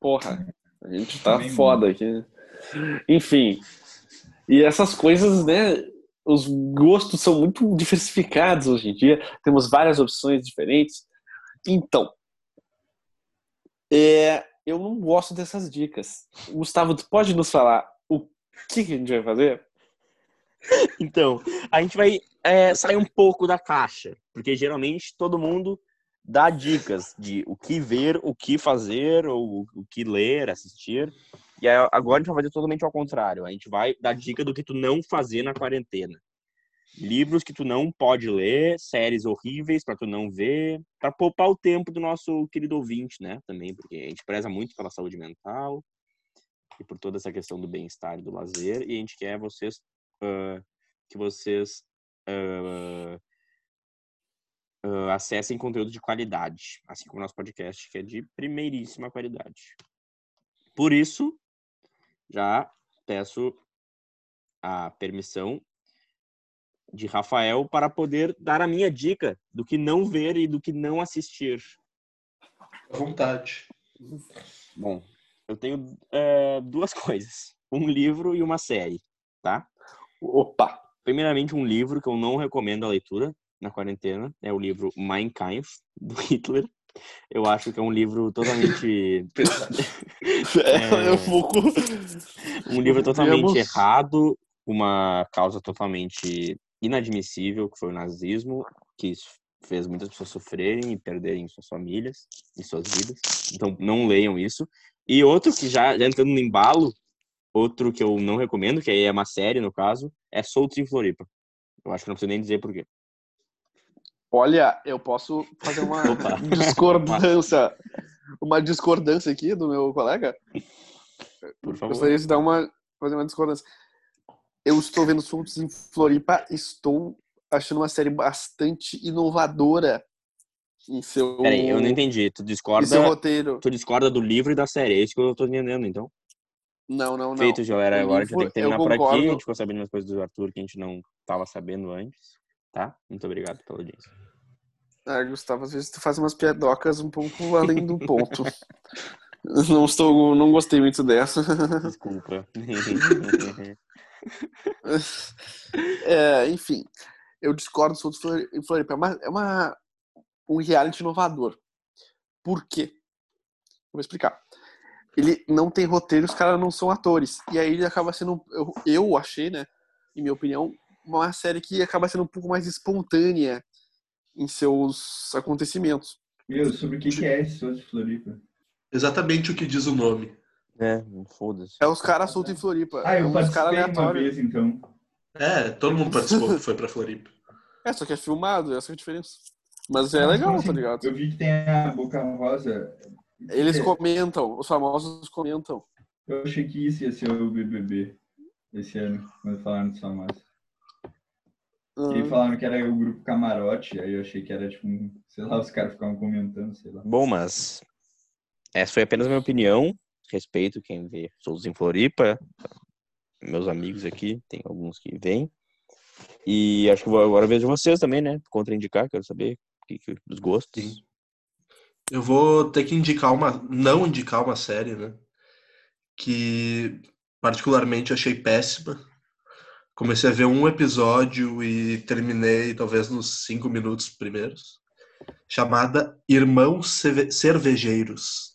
Porra. A gente tá Também foda aqui. Enfim. E essas coisas, né? Os gostos são muito diversificados hoje em dia. Temos várias opções diferentes. Então. É, eu não gosto dessas dicas. Gustavo, tu pode nos falar o que, que a gente vai fazer? Então, a gente vai é, sair um pouco da caixa, porque geralmente todo mundo dá dicas de o que ver, o que fazer, ou o que ler, assistir. E agora a gente vai fazer totalmente ao contrário. A gente vai dar dica do que tu não fazer na quarentena. Livros que tu não pode ler, séries horríveis para tu não ver, para poupar o tempo do nosso querido ouvinte, né? Também, porque a gente preza muito pela saúde mental e por toda essa questão do bem-estar e do lazer, e a gente quer vocês ah, que vocês ah, ah, acessem conteúdo de qualidade, assim como o nosso podcast, que é de primeiríssima qualidade. Por isso, já peço a permissão de Rafael para poder dar a minha dica do que não ver e do que não assistir. À vontade. Bom, eu tenho eh, duas coisas: um livro e uma série, tá? Opa! Primeiramente, um livro que eu não recomendo a leitura na quarentena é o livro Mein Kampf, do Hitler. Eu acho que é um livro totalmente. É, É. um pouco. Um livro totalmente Vemos. errado, uma causa totalmente inadmissível, que foi o nazismo, que fez muitas pessoas sofrerem e perderem suas famílias e suas vidas. Então, não leiam isso. E outro que já, já entrando no embalo, outro que eu não recomendo, que aí é uma série, no caso, é Soltos em Floripa. Eu acho que não preciso nem dizer por quê. Olha, eu posso fazer uma Opa. discordância, uma discordância aqui do meu colega. Por favor. Gostaria de dar uma, fazer uma discordância. Eu estou vendo Soltos em Floripa, estou achando uma série bastante inovadora em seu, Peraí, eu não entendi. Tu discorda, roteiro. tu discorda do livro e da série. É isso que eu tô entendendo, então. Não, não, não. Feito, galera. O Agora a gente tem que terminar por aqui. A gente ficou sabendo umas coisas do Arthur que a gente não tava sabendo antes. Tá? Muito obrigado pela audiência. Ah, Gustavo, às vezes tu faz umas piadocas um pouco além do ponto. não estou, não gostei muito dessa. Desculpa. É, enfim, eu discordo do Soltos em Floripa. É, uma, é uma- um reality inovador. Por quê? Vou explicar. Ele não tem roteiro, os caras não são atores. E aí ele acaba sendo, eu, eu achei, né, em minha opinião, uma série que acaba sendo um pouco mais espontânea em seus acontecimentos. Meu, sobre o que, que é esse de Floripa? Exatamente o que diz o nome. É, foda-se. É os caras soltos em Floripa. Ah, é eu caras participei uma aleatórios. vez, então. É, todo mundo participou que foi pra Floripa. É, só que é filmado, essa é a diferença. Mas é legal, assim? tá ligado? Eu vi que tem a Boca Rosa. Eles É, comentam, os famosos comentam. Eu achei que isso ia ser o BBB esse ano, quando falaram de famosos. E Ah, falaram que era o grupo Camarote, aí eu achei que era tipo, um, sei lá, os caras ficavam comentando, sei lá. Bom, mas essa foi apenas a minha opinião. Respeito quem vê shows em Floripa. Meus amigos aqui, tem alguns que vêm. E acho que agora vejo vocês também, né? Contraindicar, quero saber que, que, dos gostos. Sim. Eu vou ter que indicar uma. Não indicar uma série, né? Que particularmente achei péssima. Comecei a ver um episódio e terminei talvez nos cinco minutos primeiros. Chamada Irmãos Cervejeiros.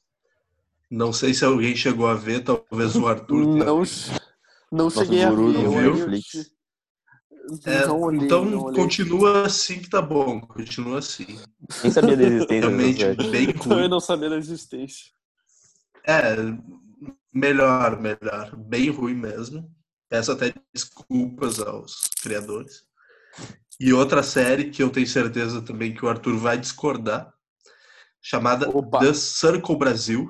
Não sei se alguém chegou a ver, talvez o Arthur. Não, não cheguei a ver. do eu olhei o Netflix. ti- É, não olhei, então não continua assim que tá bom. Continua assim. Nem sabia da existência Realmente bem Também ruim. não sabia da existência. É, melhor, melhor. Bem ruim mesmo. Peço até desculpas aos criadores. E outra série que eu tenho certeza também que o Arthur vai discordar, chamada Opa. The Circle Brasil,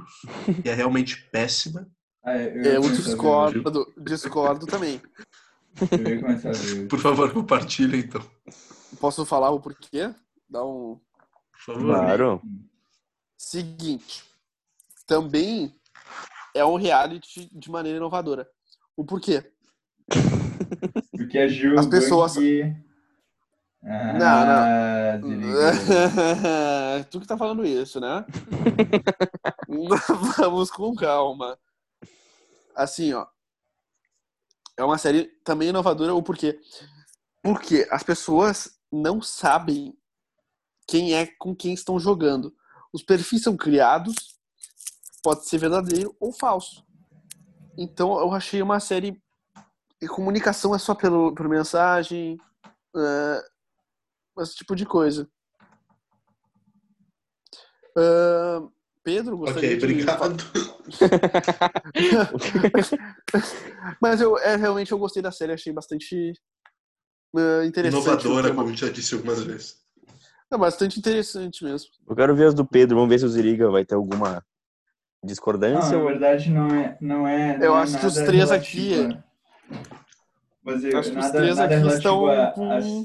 que é realmente péssima. Ah, é, Eu a ver discordo, discordo também. Eu. Por favor, compartilha então. Posso falar o porquê? Dá um. Por favor. Claro. Seguinte. Também é um reality de maneira inovadora. O porquê? Porque a Gil. As pessoas- Ah, desligou. tu que tá falando isso, né? Vamos com calma. Assim, ó. É uma série também inovadora, o porquê? Porque as pessoas não sabem quem é com quem estão jogando. Os perfis são criados, pode ser verdadeiro ou falso. Então eu achei uma série. E comunicação é só pelo, por mensagem, é, esse tipo de coisa. Ah, Pedro, gostaria Ok, de... obrigado. Mas eu é, realmente eu gostei da série, achei bastante ah, interessante. Inovadora, como a gente já disse algumas vezes. É bastante interessante mesmo. Eu quero ver as do Pedro, vamos ver se o Ziriga vai ter alguma Não, discordância. na ou- verdade não é. Não é Eu não é acho que os três relativo aqui- a- Mas eu, Acho que os nada, nada relativo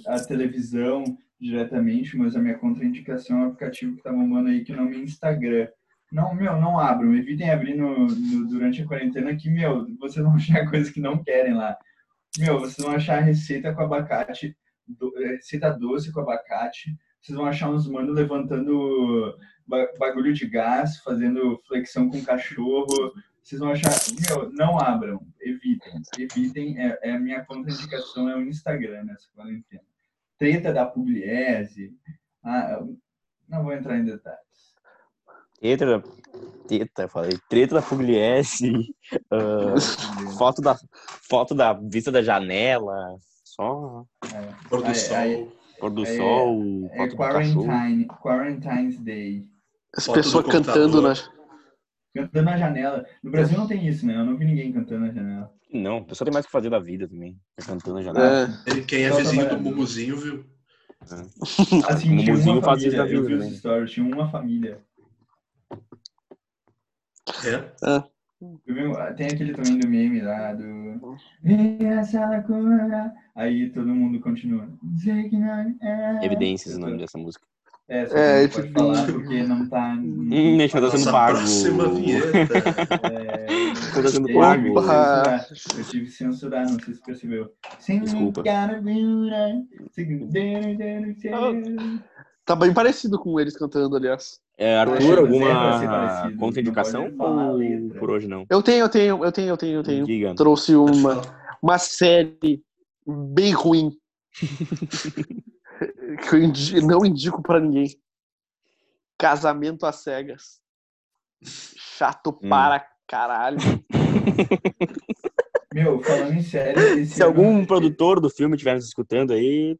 à televisão diretamente, mas a minha contraindicação é um aplicativo que tá bombando aí que o nome é Instagram. Não, meu, não abram. Evitem abrir no, no- durante a quarentena que, meu, vocês vão achar coisas que não querem lá. Meu, vocês vão achar receita com abacate, do- eh, receita doce com abacate. Vocês vão achar uns manos levantando ba- bagulho de gás, fazendo flexão com cachorro. Vocês vão achar. Meu, não abram. Evitem. Evitem. É, é a minha contraindicação é o Instagram nessa quarentena. Treta da Pugliese. Ah, não vou entrar em detalhes. Treta, da- treta, falei. Treta da Pugliese, ah, foto, da, foto da vista da janela, só Pôr do Aí- sol. aí- pôr do É- sol, É quarantine, Quarantine's Day. As pessoas cantando na. Cantando na janela. No Brasil não tem isso, né? Eu não vi ninguém cantando na janela. Não, a pessoa tem mais o que fazer da vida também. Cantando na janela. É, Ele- Quem é Só vizinho do. Mumuzinho, viu? Assim, Como tinha Muzinho uma faz isso família. da vida Eu vi os também. stories, tinha uma família. É. Eu vi- tem aquele também do meme lá do. Essa loucura. Aí todo mundo continua. É. Evidências o nome dessa música. É, só É, esse- pode falar porque não tá. Hum, deixa eu dar sendo pago. próxima vinheta. É, dando eu pago. tive que censurar. Eu tive que censurar, não sei se percebeu. Desculpa. tá bem parecido com eles cantando, aliás. É, Arthur, alguma ser parecido, contraindicação a ou por hoje não? Eu tenho, eu tenho, eu tenho, eu tenho, eu tenho. Diga. Trouxe uma, uma série bem ruim. que eu indi- não indico pra ninguém. Casamento às cegas. Chato Hum. para caralho. Meu, falando em sério, esse Se algum produtor do filme estiver nos escutando aí,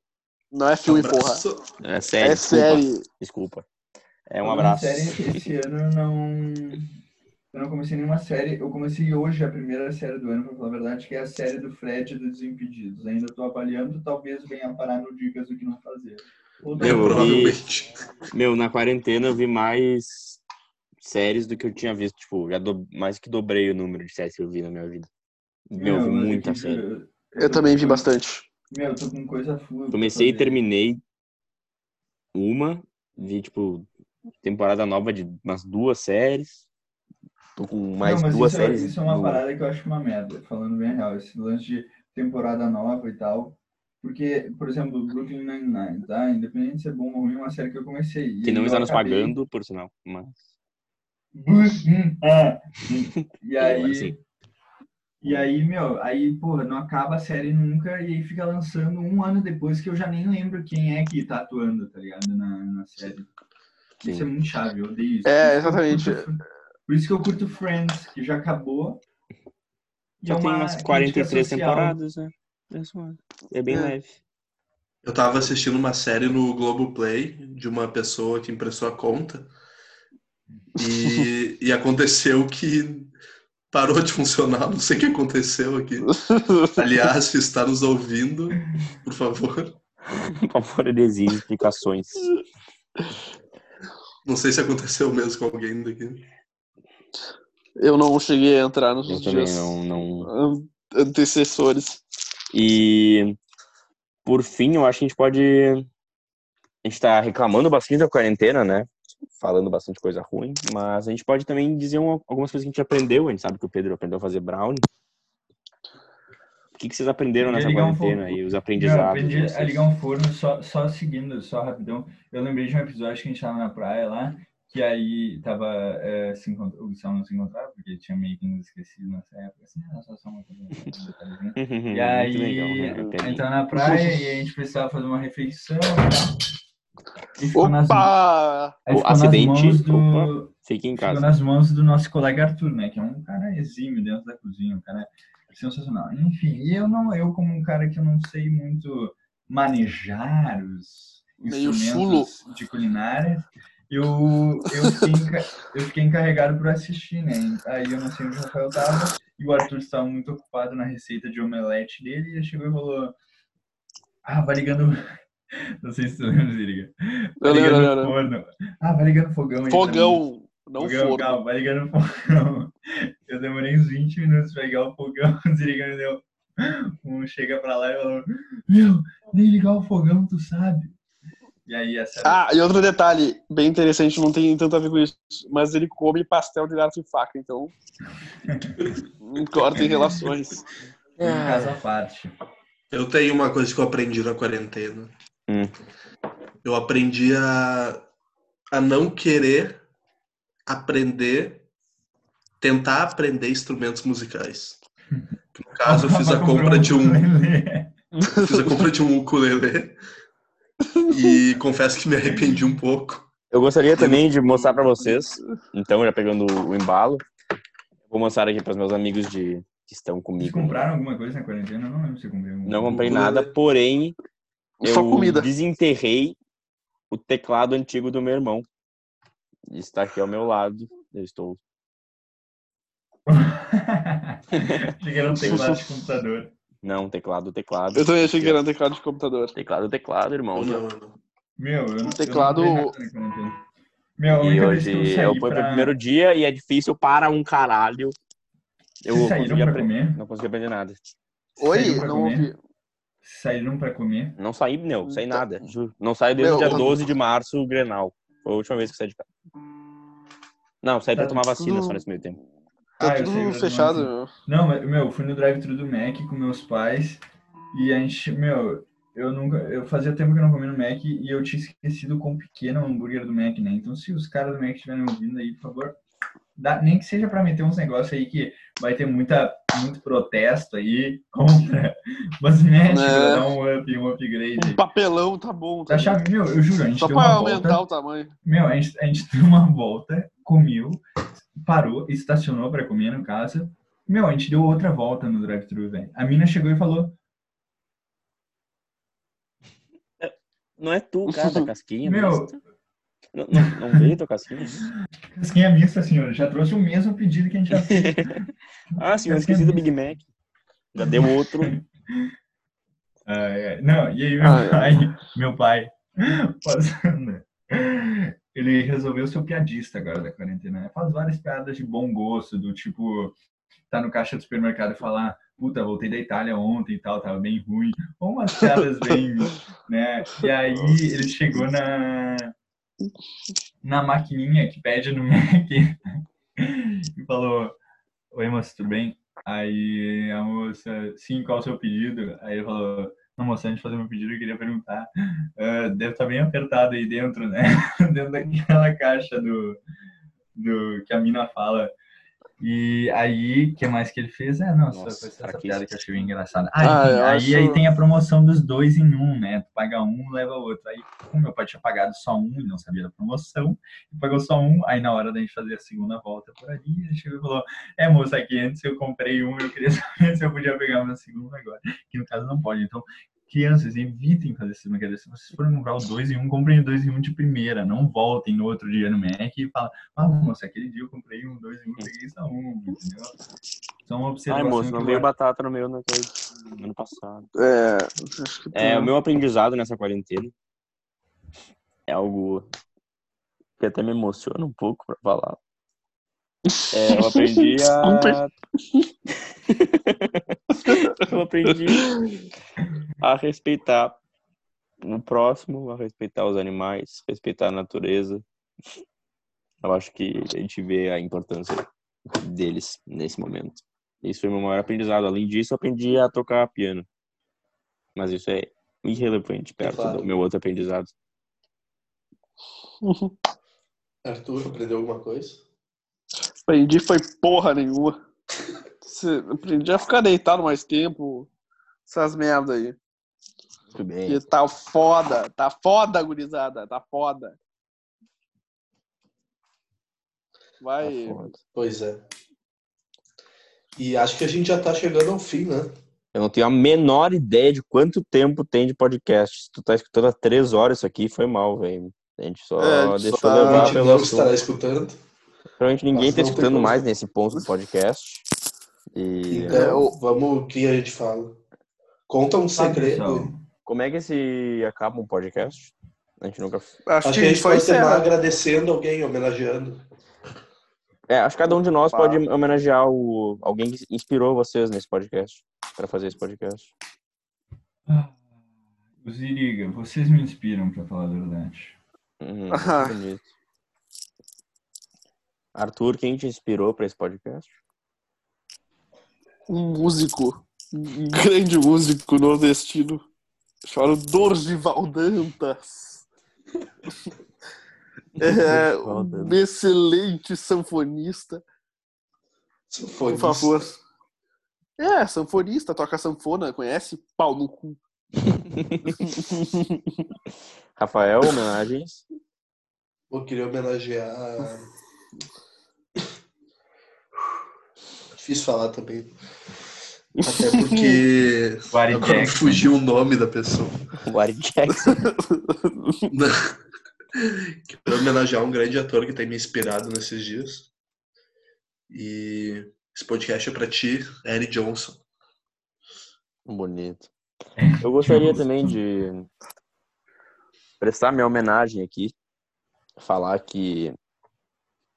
Não é filme, porra. Abraço. é sério. É desculpa, série. Desculpa. É um abraço. Série, esse ano eu não. Eu não comecei nenhuma série. Eu comecei hoje a primeira série do ano, pra falar a verdade, que é a série do Fred dos Desimpedidos. Ainda tô avaliando, talvez venha parar no Dicas do que não fazer. Meu, Eu, eu vi- provavelmente. Meu, na quarentena eu vi mais séries do que eu tinha visto. Tipo, já do... mais que dobrei o número de séries que eu vi na minha vida. Meu, eu vi é muita que, série. eu- Eu tô também vi coisa- bastante. Meu, eu tô com coisa full. Comecei e terminei uma. Vi, tipo, temporada nova de umas duas séries. Tô com mais não, mas duas isso, é- séries. isso é uma no- parada que eu acho uma merda, falando bem a real. Esse lance de temporada nova e tal. Porque, por exemplo, Brooklyn Nine-Nine, tá? Independente de ser bom ou ruim, é uma série que eu comecei. E Que não está nos acabei- pagando, por sinal. Mas... Ah. E Agora aí, sim. e aí, meu, aí, porra, não acaba a série nunca e aí fica lançando um ano depois que eu já nem lembro quem é que tá atuando, tá ligado? Na, na série. Isso Sim. é muito chave, eu odeio isso. É, isso exatamente. Por isso que eu curto Friends, que já acabou. Já é tem uma umas crítica 43 social. temporadas, né? É, é bem É. leve. Eu tava assistindo uma série no Globoplay de uma pessoa que impressou a conta. E, e aconteceu que parou de funcionar. Não sei o que aconteceu aqui. Aliás, se está nos ouvindo, por favor. Por favor, ele exige explicações. Não sei se aconteceu mesmo com alguém daqui. Eu não cheguei a entrar nos Eu dias não, não. an- antecessores. E por fim, eu acho que a gente pode. A gente tá reclamando bastante da quarentena, né? Falando bastante coisa ruim, mas a gente pode também dizer uma- algumas coisas que a gente aprendeu. A gente sabe que o Pedro aprendeu a fazer brownie. O que, que vocês aprenderam nessa um quarentena fogo. aí? Os Não, eu aprendizados. aprendi a ligar um forno só, só seguindo, só rapidão. Eu lembrei de um episódio que a gente tava na praia lá, que aí tava é, se encont... o Gustavo não se encontrava, porque tinha meio que nos esquecido nessa época. Assim, ah, só, só uma coisa, um detalhezinho. E Muito aí, legal, né? Entrar na praia e a gente precisava fazer uma refeição e. E ficou nas, Opa! aí O ficou nas acidente, mãos do, Fique em ficou casa. nas mãos do nosso colega Arthur, né? Que é um cara exímio dentro da cozinha, um cara sensacional. Enfim, e eu não, eu como um cara que eu não sei muito manejar os Meio instrumentos de culinária, eu, eu, fiquei, eu fiquei encarregado por assistir, né? Aí eu não sei onde o Rafael tava, e o Arthur estava muito ocupado na receita de omelete dele, e ele chegou e falou, ah, vai ligando... Não sei se você lembra, Ziriga. Vai ligando eu o lembro. forno. Ah, vai ligando o fogão aí mim. Fogão, não Fogão, forno. calma, vai ligando o fogão. Eu demorei uns 20 minutos pra ligar o fogão, o Ziriga me deu um chega pra lá e falou, meu, nem ligar o fogão, tu sabe. E aí essa Ah, e outro detalhe bem interessante, não tem tanto a ver com isso, mas ele come pastel de garfo e faca, então. não corta em relações. foi um caso à parte. Eu tenho uma coisa que eu aprendi na quarentena. Hum. Eu aprendi a, a não querer aprender, tentar aprender instrumentos musicais. No caso, eu fiz a compra de um, fiz a compra de um ukulele e confesso que me arrependi um pouco. Eu gostaria também de mostrar pra vocês, então, já pegando o embalo, vou mostrar aqui para os meus amigos de, que estão Vocês comigo. compraram alguma coisa na quarentena? Eu não lembro se eu comprei alguma Não comprei nada, porém, eu Só comida. desenterrei o teclado antigo do meu irmão. Está aqui ao meu lado. Eu estou. Era um teclado de computador. Não, teclado, teclado. Eu também achei que era um teclado de computador. Teclado, teclado, irmão. Não, não. Meu, eu não Teclado- eu não. Meu, E hoje eu fui pra... pro primeiro dia e é difícil para um caralho. Eu Vocês saíram consegui pra apre- comer? não consegui aprender nada. Oi? Pra Não ouvi. Saíram pra comer? Não saí, não, saí Tá. nada. Juro. Não saí desde o Meu, dia 12 de março, o Grenal. Foi a última vez que saí de casa. Não, saí pra Tá tomar vacina só nesse meio tempo. Tá Ah, tudo eu fechado, não- meu. Não, mas, meu, eu fui no drive-thru do Mac com meus pais e a gente, meu, eu nunca, eu fazia tempo que eu não comia no Mac e eu tinha esquecido o quão pequeno é o hambúrguer do Mac, né? Então, se os caras do Mac estiverem ouvindo aí, por favor, dá, nem que seja pra meter uns negócios aí que vai ter muita, muito protesto aí contra, mas mete pra É. dar um up, um upgrade. Um papelão tá bom. Tá chave, meu, eu juro, a gente Só deu pra uma aumentar volta, o tamanho. meu, a gente, a gente deu uma volta, comeu, parou, estacionou pra comer no caso. Meu, a gente deu outra volta no drive-thru, velho. A mina chegou e falou: Não é tu, cara, da casquinha. Meu, mas- Não, não, não veio tua casquinha? Casquinha mista, senhor. Já trouxe o mesmo pedido que a gente já fez. Ah, senhor, esqueci do Big Mac. Já deu outro. É. Não, e aí meu Ah, é. pai, meu pai, passando, ele resolveu ser o piadista agora da quarentena. né? Faz várias piadas de bom gosto, do tipo, tá no caixa do supermercado e falar, puta, voltei da Itália ontem e tal, tava bem ruim. Ou umas piadas bem, né? E aí ele chegou na, na maquininha que pede no Mac e falou, oi moça, tudo bem? Aí a moça, sim, qual o seu pedido? Aí ele falou, não, moça, antes de fazer meu pedido, eu queria perguntar, ah, deve estar bem apertado aí dentro, né? dentro daquela caixa do, do que a mina fala. E aí, o que mais que ele fez? É, nossa, Nossa, foi essa piada que eu achei engraçada. Ah, Ah, aí, acho- aí tem a promoção dos dois em um, né? Tu paga um, leva outro. Aí, como meu pai tinha pagado só um e não sabia da promoção, pagou só um. Aí, na hora da gente fazer a segunda volta por ali, ele chegou e falou: É, moça, aqui antes eu comprei um, eu queria saber se eu podia pegar o meu segundo agora. Que no caso não pode. Então, crianças, evitem fazer esse brincadeira. Se vocês forem comprar o dois em um, comprem o dois em um de primeira. Não voltem no outro dia no Mac e falem: Ah, moça, aquele dia eu comprei um, dois em um, peguei só um, entendeu? Só uma Ai, moço, não veio batata no meu no coisa, ano passado. É, acho É, o meu aprendizado nessa quarentena é algo que até me emociona um pouco pra falar. É, eu aprendi a. eu aprendi a respeitar o próximo, a respeitar os animais, respeitar a natureza. Eu acho que a gente vê a importância deles nesse momento. Isso foi meu maior aprendizado. Além disso, eu aprendi a tocar piano. Mas isso é irrelevante perto claro. do meu outro aprendizado. Arthur, aprendeu alguma coisa? Aprendi foi porra nenhuma. Se- Aprendi a ficar deitado mais tempo. Essas merda aí. Muito bem. Que tá foda. Tá foda, gurizada. Tá foda. Vai. Tá foda. Pois é. E acho que a gente já tá chegando ao fim, né? Eu não tenho a menor ideia de quanto tempo tem de podcast. Se tu tá escutando há três horas isso aqui, foi mal, velho. A gente só É, a gente deixou só A levar gente pelo não assunto. estará escutando. Provavelmente ninguém tá escutando mais nesse ponto do podcast. E Então, É, o- vamos o que a gente fala. Conta um Ah, segredo. como é que se acaba um podcast? A gente nunca. Acho, Acho que a gente pode terminar agradecendo alguém, homenageando. É, acho que cada um de nós Ah. pode homenagear o... alguém que inspirou vocês nesse podcast. Pra fazer esse podcast. Os Iriga, vocês me inspiram pra falar a verdade. Uhum, Ah. Arthur, quem te inspirou pra esse podcast? Um músico. Um grande músico nordestino. Chamado Dorgival Dantas. É um excelente sanfonista. Por Sanfonista. favor. É, sanfonista, toca sanfona, conhece? Pau no cu. Rafael, homenagens. Eu queria homenagear. Difícil falar também. Até porque. Agora Jackson. fugiu o nome da pessoa. O Ari Jackson. Quero homenagear um grande ator que tem me inspirado nesses dias. E esse podcast é pra ti, Eric Johnson. Bonito. Eu gostaria também de prestar minha homenagem aqui, falar que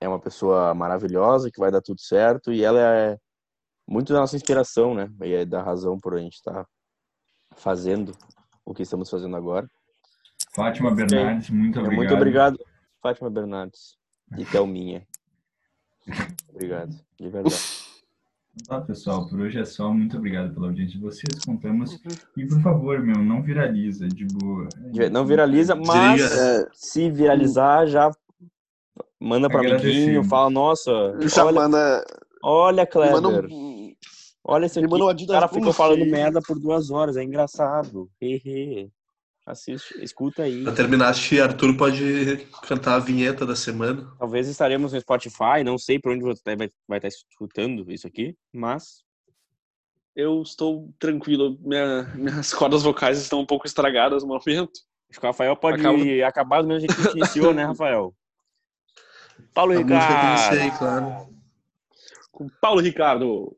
é uma pessoa maravilhosa, que vai dar tudo certo, e ela é muito da nossa inspiração, né? E é da razão por a gente estar fazendo o que estamos fazendo agora. Fátima Bernardes, muito É, obrigado. Muito obrigado, Fátima Bernardes e Thelminha. Obrigado, de verdade. Tá, pessoal, por hoje é só. Muito obrigado pela audiência de vocês. Contamos. E por favor, meu, não viraliza, de boa. Não viraliza, mas Diga. se viralizar, já manda para amiguinho, fala, nossa, Já olha, manda. olha Kleber, manda um, olha esse me aqui. manda um O cara ficou falando merda por duas horas, é engraçado. Hehe. Assiste, escuta aí. Pra terminar, acho que Arthur pode cantar a vinheta da semana. Talvez estaremos no Spotify, não sei por onde você vai, vai estar escutando isso aqui, mas Eu estou tranquilo. Minha- minhas cordas vocais estão um pouco estragadas no momento. Acho que o Rafael pode Acaba- acabar do mesmo jeito que a gente iniciou, né, Rafael? Paulo A música que eu Ricardo. iniciei, claro. Com Paulo Ricardo.